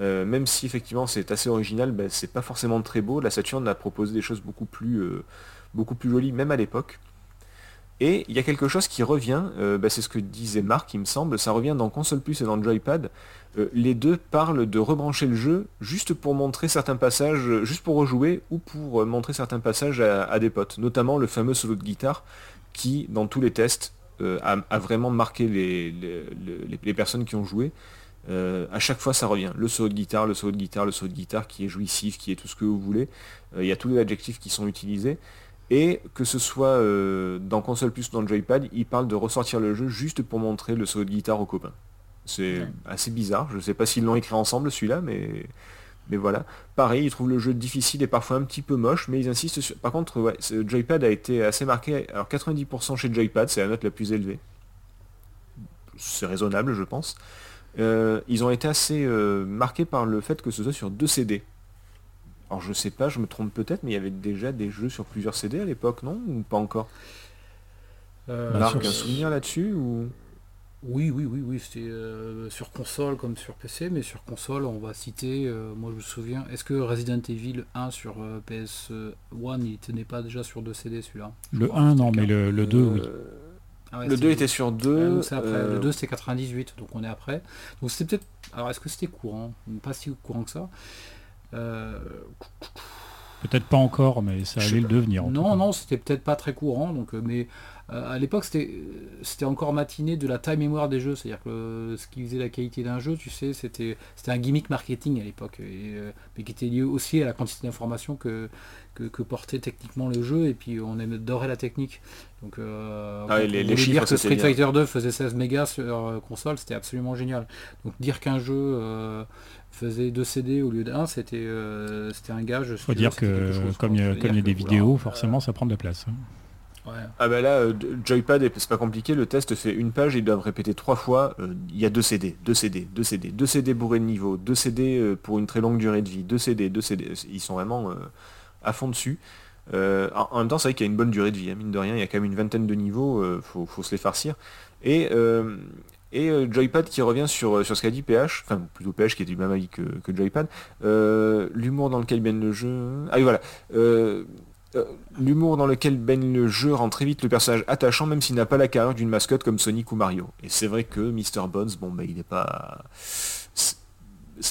Euh, même si effectivement c'est assez original, bah, c'est pas forcément très beau. La Saturn a proposé des choses beaucoup plus, euh, beaucoup plus jolies, même à l'époque. Et il y a quelque chose qui revient, euh, bah, c'est ce que disait Marc, il me semble, ça revient dans Console Plus et dans Joypad. Les deux parlent de rebrancher le jeu juste pour montrer certains passages, juste pour rejouer ou pour montrer certains passages à, des potes, notamment le fameux solo de guitare qui, dans tous les tests, a, vraiment marqué les personnes qui ont joué. Euh, à chaque fois ça revient, le solo de guitare, le solo de guitare, le solo de guitare qui est jouissif, qui est tout ce que vous voulez. Euh, Il y a tous les adjectifs qui sont utilisés. Et que ce soit euh, dans console plus ou dans le joypad, ils parlent de ressortir le jeu juste pour montrer le solo de guitare aux copains. C'est Ouais. assez bizarre, je sais pas s'ils l'ont écrit ensemble celui-là, mais, mais voilà. Pareil, ils trouvent le jeu difficile et parfois un petit peu moche, mais ils insistent sur... Par contre, ouais, ce Joypad a été assez marqué. Alors 90% chez Joypad, c'est la note la plus élevée. C'est raisonnable, je pense. Euh, ils ont été assez euh, marqués par le fait que ce soit sur deux CD. Alors je sais pas, je me trompe peut-être, mais il y avait déjà des jeux sur plusieurs CD à l'époque, non? Ou pas encore? Euh, Marc, sur- un souvenir là-dessus ou... Oui, oui, oui, oui, c'était euh, sur console comme sur PC, mais sur console, on va citer, euh, moi je me souviens, est-ce que Resident Evil 1 sur euh, PS1, il tenait pas déjà sur deux CD celui-là? Le 1 non, mais le, le 2 oui. Euh, Ah ouais, le c'est- 2 était sur Ah, 2. donc c'est après. Le 2 c'était 98, donc on est après. Donc c'était peut-être. Alors est-ce que c'était courant? Pas si courant que ça. Euh, Peut-être pas encore, mais ça allait le devenir. en Non, non, c'était peut-être pas très courant, donc, euh, mais euh, à l'époque c'était c'était encore matiné de la taille mémoire des jeux, c'est-à-dire que euh, ce qui faisait la qualité d'un jeu, tu sais, c'était c'était un gimmick marketing à l'époque, et, euh, mais qui était lié aussi à la quantité d'informations que, que, que portait techniquement le jeu, et puis on adorait la technique. Donc euh, Ah on les- les voulait chiffres, dire que Street bien. Fighter 2 faisait 16 mégas sur euh, console, c'était absolument génial. Donc dire qu'un jeu euh, faisait 2 CD au lieu d'un, c'était euh, c'était un gage. Faut dire que comme il y a, comme il y a des vidéos, forcément ça prend de la place. hein. Ah bah là, euh, Joypad, c'est pas compliqué, le test fait une page, ils doivent répéter trois fois, euh, il y a deux CD, deux CD, deux CD, deux CD bourrés de niveau, deux CD euh, pour une très longue durée de vie, deux CD, deux CD, ils sont vraiment à fond dessus. En, même temps, c'est vrai qu'il y a une bonne durée de vie, hein, mine de rien, il y a quand même une vingtaine de niveaux, faut, faut se les farcir. Et, et Joypad qui revient sur, sur ce qu'a dit PH, enfin plutôt PH qui était du même avis que, Joypad, l'humour dans lequel baigne le jeu... Ah oui voilà, euh, euh, L'humour dans lequel baigne le jeu rend très vite le personnage attachant même s'il n'a pas la carrure d'une mascotte comme Sonic ou Mario. Et c'est vrai que Mr. Bones, bon bah il est pas... c'est-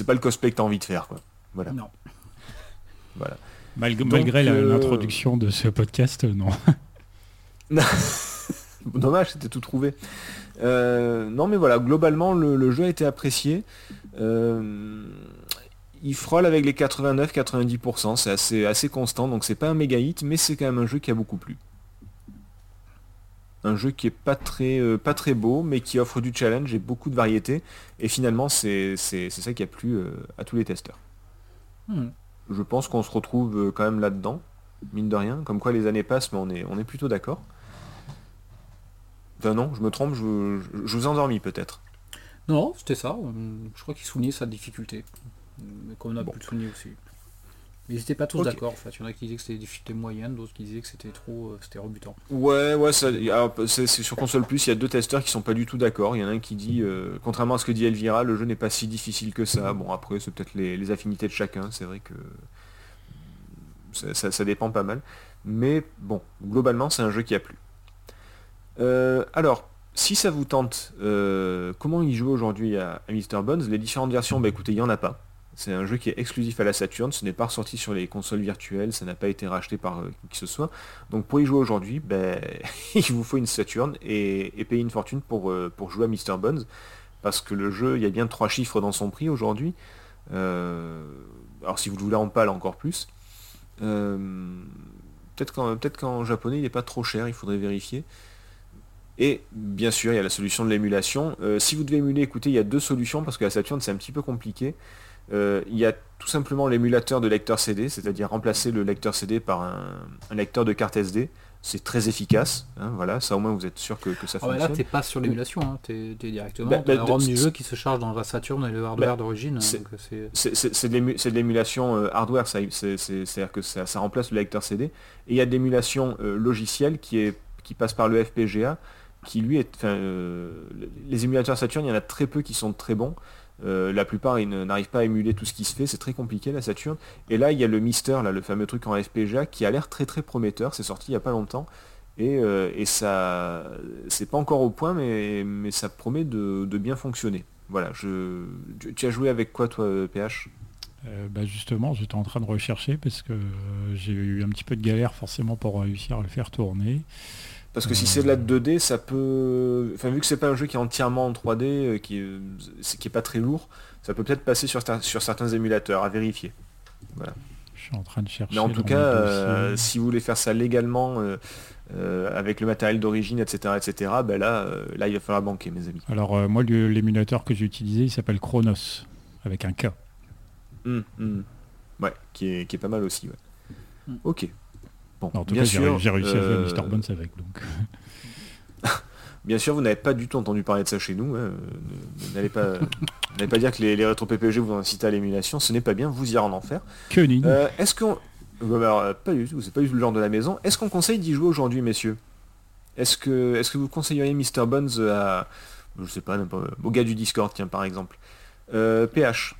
pas le cosplay que t'as envie de faire quoi. Voilà. Non. voilà. Malgré, Donc, malgré la- euh, l'introduction de ce podcast, non. Dommage, c'était tout trouvé. Euh, non mais voilà, globalement le, le jeu a été apprécié. Euh, il frôle avec les 89-90%, c'est assez, assez constant, donc c'est pas un méga hit, mais c'est quand même un jeu qui a beaucoup plu. Un jeu qui est pas très, euh, pas très beau, mais qui offre du challenge et beaucoup de variété. Et finalement, c'est ça qui a plu euh, à tous les testeurs. Hmm. Je pense qu'on se retrouve euh, quand même là-dedans, mine de rien. Comme quoi les années passent, mais on est, on est plutôt d'accord. Enfin non, je me trompe, je, je- je vous ai endormi peut-être. Non, c'était ça. Je crois qu'il soulignait sa difficulté. Mais comme on a Bon. pu souligner aussi. Mais ils n'étaient pas tous d'accord. En fait. Il y en a qui disaient que c'était des difficultés moyennes, d'autres qui disaient que c'était trop, euh, c'était rebutant. Ouais, ouais, c'est sur console plus, il y a deux testeurs qui sont pas du tout d'accord. Il y en a un qui dit, euh, contrairement à ce que dit Elvira, le jeu n'est pas si difficile que ça. Bon, après, c'est peut-être les, les affinités de chacun. C'est vrai que ça, ça- ça dépend pas mal. Mais bon, globalement, c'est un jeu qui a plu. Euh, alors, si ça vous tente, comment y jouer aujourd'hui à, à Mr. Bones? Les différentes versions, bah écoutez, il n'y en a pas. C'est un jeu qui est exclusif à la Saturn, ce n'est pas ressorti sur les consoles virtuelles, ça n'a pas été racheté par euh, qui que ce soit. Donc pour y jouer aujourd'hui, ben, il vous faut une Saturn et, payer une fortune pour, euh, pour jouer à Mr. Bones. Parce que le jeu, il y a bien trois chiffres dans son prix aujourd'hui. Euh, alors si vous le voulez en pâle, encore plus. Peut-être qu'en peut qu'en japonais, il n'est pas trop cher, il faudrait vérifier. Et bien sûr, il y a la solution de l'émulation. Si vous devez émuler, écoutez, il y a deux solutions parce que la Saturn, c'est un petit peu compliqué. Euh, il y a tout simplement l'émulateur de lecteur CD, c'est-à-dire remplacer le lecteur CD par un, un lecteur de carte SD. C'est très efficace, hein, voilà, ça au moins vous êtes sûr que, que ça Ah ouais, là, fonctionne. t'es pas sur l'émulation, hein. t'es t'es directement Bah, dans bah, de- du c'est- jeu qui se charge dans la Saturn et le hardware Bah, d'origine. c'est- de l'émulation euh, hardware, c'est-à-dire que ça, ça remplace le lecteur CD. Et il y a de l'émulation euh, logicielle qui, est, qui passe par le FPGA, qui lui est... euh, les émulateurs Saturn, il y en a très peu qui sont très bons. Euh, la plupart, ils n'arrivent pas à émuler tout ce qui se fait, c'est très compliqué la Saturn. Et là, il y a le Mister, là, le fameux truc en FPGA, qui a l'air très très prometteur, c'est sorti il n'y a pas longtemps. Et, euh, et ça, c'est pas encore au point, mais, ça promet de, bien fonctionner. Voilà, je, tu- as joué avec quoi toi, PH Euh, bah justement, j'étais en train de rechercher parce que j'ai eu un petit peu de galère forcément pour réussir à le faire tourner. Parce que si c'est de la 2D, ça peut... Enfin, vu que c'est pas un jeu qui est entièrement en 3D, euh, qui est, c'est- qui est pas très lourd, ça peut peut-être passer sur, sur certains émulateurs, à vérifier. Je suis en train de chercher. Mais en tout cas, euh, si vous voulez faire ça légalement, euh, euh, avec le matériel d'origine, etc., etc., ben là, euh, là, il va falloir banquer, mes amis. Alors euh, moi, l'émulateur que j'ai utilisé, il s'appelle Chronos, avec un K. Hum, hum. Ouais, qui est, qui est pas mal aussi, ouais. Mm. Ok. Bon, En tout bien cas, j'ai sûr, j'ai réussi euh, à faire Mr. Bones avec. Donc. Bien sûr, vous n'avez pas du tout entendu parler de ça chez nous. hein. N'allez pas, n'allez pas dire que les, les rétro PPG vous incitent à l'émulation. Ce n'est pas bien. Vous irez en enfer. Que. Euh, Est-ce qu'on, bah euh, pas du tout. C'est pas du tout le genre de la maison. Est-ce qu'on conseille d'y jouer aujourd'hui, messieurs? Est-ce que, est-ce que vous conseilleriez Mr Bones à, je sais pas, au gars du Discord, tiens, par exemple Euh, PH.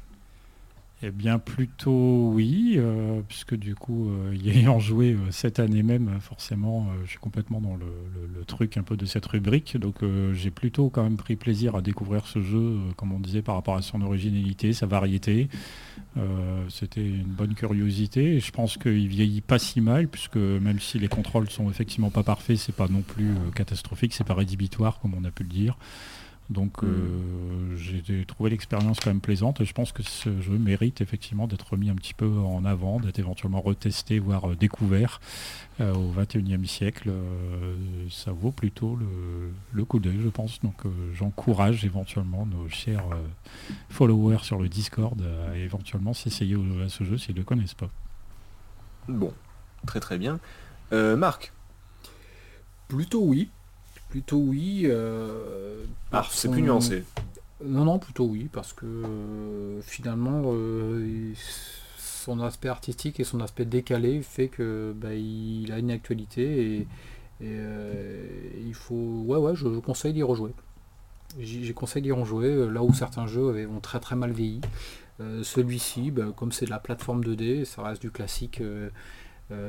Eh bien, plutôt oui, euh, puisque du coup, euh, y ayant joué euh, cette année même, forcément, je suis complètement dans le, truc un peu de cette rubrique. Donc, j'ai plutôt quand même pris plaisir à découvrir ce jeu, comme on disait, par rapport à son originalité, sa variété. C'était une bonne curiosité je pense qu'il vieillit pas si mal, puisque même si les contrôles sont effectivement pas parfaits, c'est pas non plus catastrophique, c'est pas rédhibitoire, comme on a pu le dire. Donc Mm. euh, j'ai trouvé l'expérience quand même plaisante et je pense que ce jeu mérite effectivement d'être mis un petit peu en avant, d'être éventuellement retesté, voire euh, découvert euh, au 21e siècle. Euh, ça vaut plutôt le, le coup d'œil, je pense. Donc j'encourage éventuellement nos chers followers sur le Discord à éventuellement s'essayer à ce jeu s'ils ne le connaissent pas. Bon, très très bien. Euh, Marc? Plutôt oui. Plutôt oui. euh, Ah, c'est son- plus nuancé. Non, non, plutôt oui, parce que euh, finalement, euh, son aspect artistique et son aspect décalé fait que bah, il a une actualité et, et, il faut. Ouais, ouais, je, je conseille d'y rejouer. J'ai conseillé d'y rejouer là où certains jeux avaient, ont très très mal vieilli. Celui-ci, bah, comme c'est de la plateforme 2D, ça reste du classique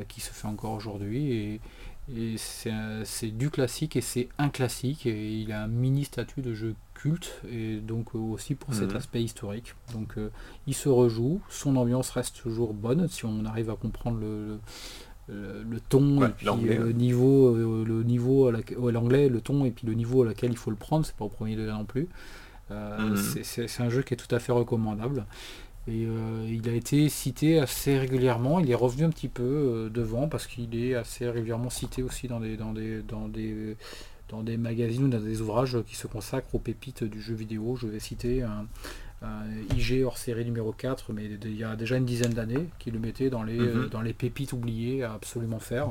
qui se fait encore aujourd'hui et, et c'est du classique et c'est un classique et il a un mini statut de jeu culte et donc euh, aussi pour cet Mhm. aspect historique. Donc euh, il se rejoue, son ambiance reste toujours bonne si on arrive à comprendre le, le, le ton Ouais, et puis euh, le ouais. niveau, le niveau l'anglais, le ton et puis le niveau à laquelle il faut le prendre, c'est pas au premier degré non plus. Euh, Mhm. c'est un jeu qui est tout à fait recommandable. Et euh, il a été cité assez régulièrement. Il est revenu un petit peu euh, devant parce qu'il est assez régulièrement cité aussi dans des, dans des, dans des, dans des magazines ou dans des ouvrages qui se consacrent aux pépites du jeu vidéo. Je vais citer un, un IG hors série numéro 4, mais il y a déjà une dizaine d'années, qui le mettait dans les, Mhm. dans les pépites oubliées à absolument faire.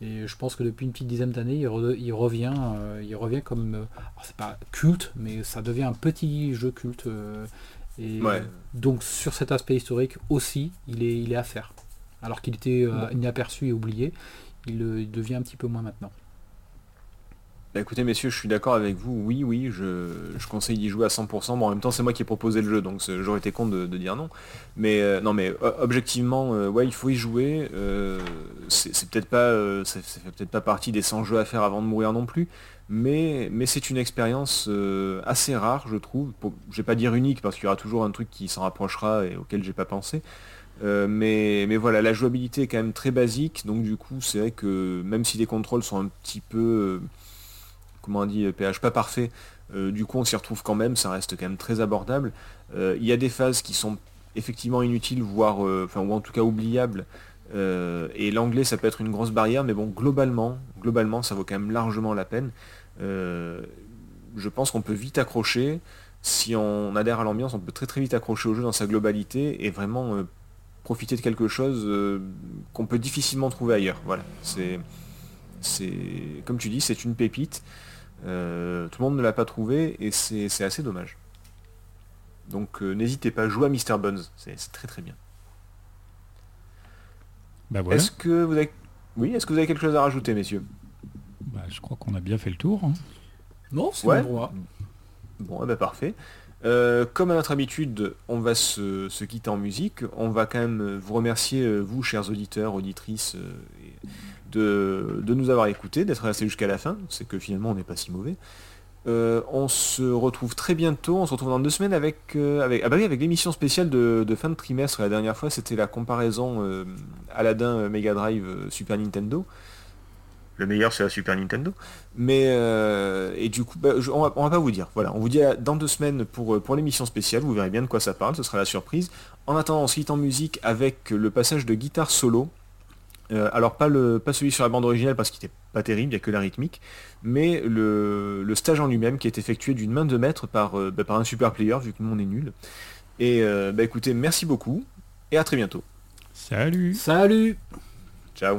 Et je pense que depuis une petite dizaine d'années, il, re- il revient, euh, il revient comme, euh, c'est pas culte, mais ça devient un petit jeu culte. Euh, et Ouais. donc sur cet aspect historique aussi, il est, il est à faire. Alors qu'il était euh, inaperçu et oublié, il, euh, il devient un petit peu moins maintenant. Bah, écoutez messieurs, je suis d'accord avec vous. Oui, oui, je, je conseille d'y jouer à 100%. Bon, en même temps, c'est moi qui ai proposé le jeu, donc j'aurais été con de, de dire non. Mais euh, non, mais euh, objectivement, euh, ouais, il faut y jouer. Euh, c'est c'est peut-être pas, euh, ça, ça fait peut-être pas partie des 100 jeux à faire avant de mourir non plus. Mais, mais c'est une expérience euh, assez rare, je trouve. Pour- Je vais pas dire unique parce qu'il y aura toujours un truc qui s'en rapprochera et auquel j'ai pas pensé. Euh, mais, mais voilà, la jouabilité est quand même très basique, donc du coup c'est vrai que même si les contrôles sont un petit peu, euh, comment on dit, PH pas parfait, du coup on s'y retrouve quand même, ça reste quand même très abordable. Il y a des phases qui sont effectivement inutiles, voire, ou en tout cas oubliables, et l'anglais ça peut être une grosse barrière, mais bon globalement, globalement ça vaut quand même largement la peine. Euh, je pense qu'on peut vite accrocher. Si on adhère à l'ambiance, on peut très très vite accrocher au jeu dans sa globalité et vraiment euh, profiter de quelque chose euh, qu'on peut difficilement trouver ailleurs. Voilà, c'est, c'est, comme tu dis, c'est une pépite. Euh, tout le monde ne l'a pas trouvé et c'est, c'est assez dommage. Donc n'hésitez pas, jouez à Mr. Buns, c'est, c'est très très bien. Bah voilà. Est-ce que vous avez, oui, est-ce que vous avez quelque chose à rajouter, messieurs? Bah, je crois qu'on a bien fait le tour. hein. Non, c'est Ouais. moi. Bon, eh ben, parfait. Euh, comme à notre habitude, on va se, se quitter en musique. On va quand même vous remercier, euh, vous, chers auditeurs, auditrices, euh, de, de nous avoir écoutés, d'être restés jusqu'à la fin. C'est que finalement, on n'est pas si mauvais. Euh, on se retrouve très bientôt. On se retrouve dans deux semaines avec, euh, avec, ah bah oui, avec l'émission spéciale de, de fin de trimestre. La dernière fois, c'était la comparaison euh, Aladdin Mega Drive Super Nintendo. Le meilleur, c'est la Super Nintendo. Mais euh, et du coup, bah, je- on, va, on va pas vous dire. Voilà, on vous dit à- dans deux semaines pour, euh, pour l'émission spéciale. Vous verrez bien de quoi ça parle. Ce sera la surprise. En attendant, on se quitte en musique avec le passage de guitare solo. Euh, alors pas le pas celui sur la bande originale parce qu'il était pas terrible, il n'y a que la rythmique, mais le, le stage en lui-même qui est effectué d'une main de maître par, euh, bah, par un super player vu que nous on est nul. Et euh, bah écoutez, merci beaucoup et à très bientôt. Salut Salut Ciao.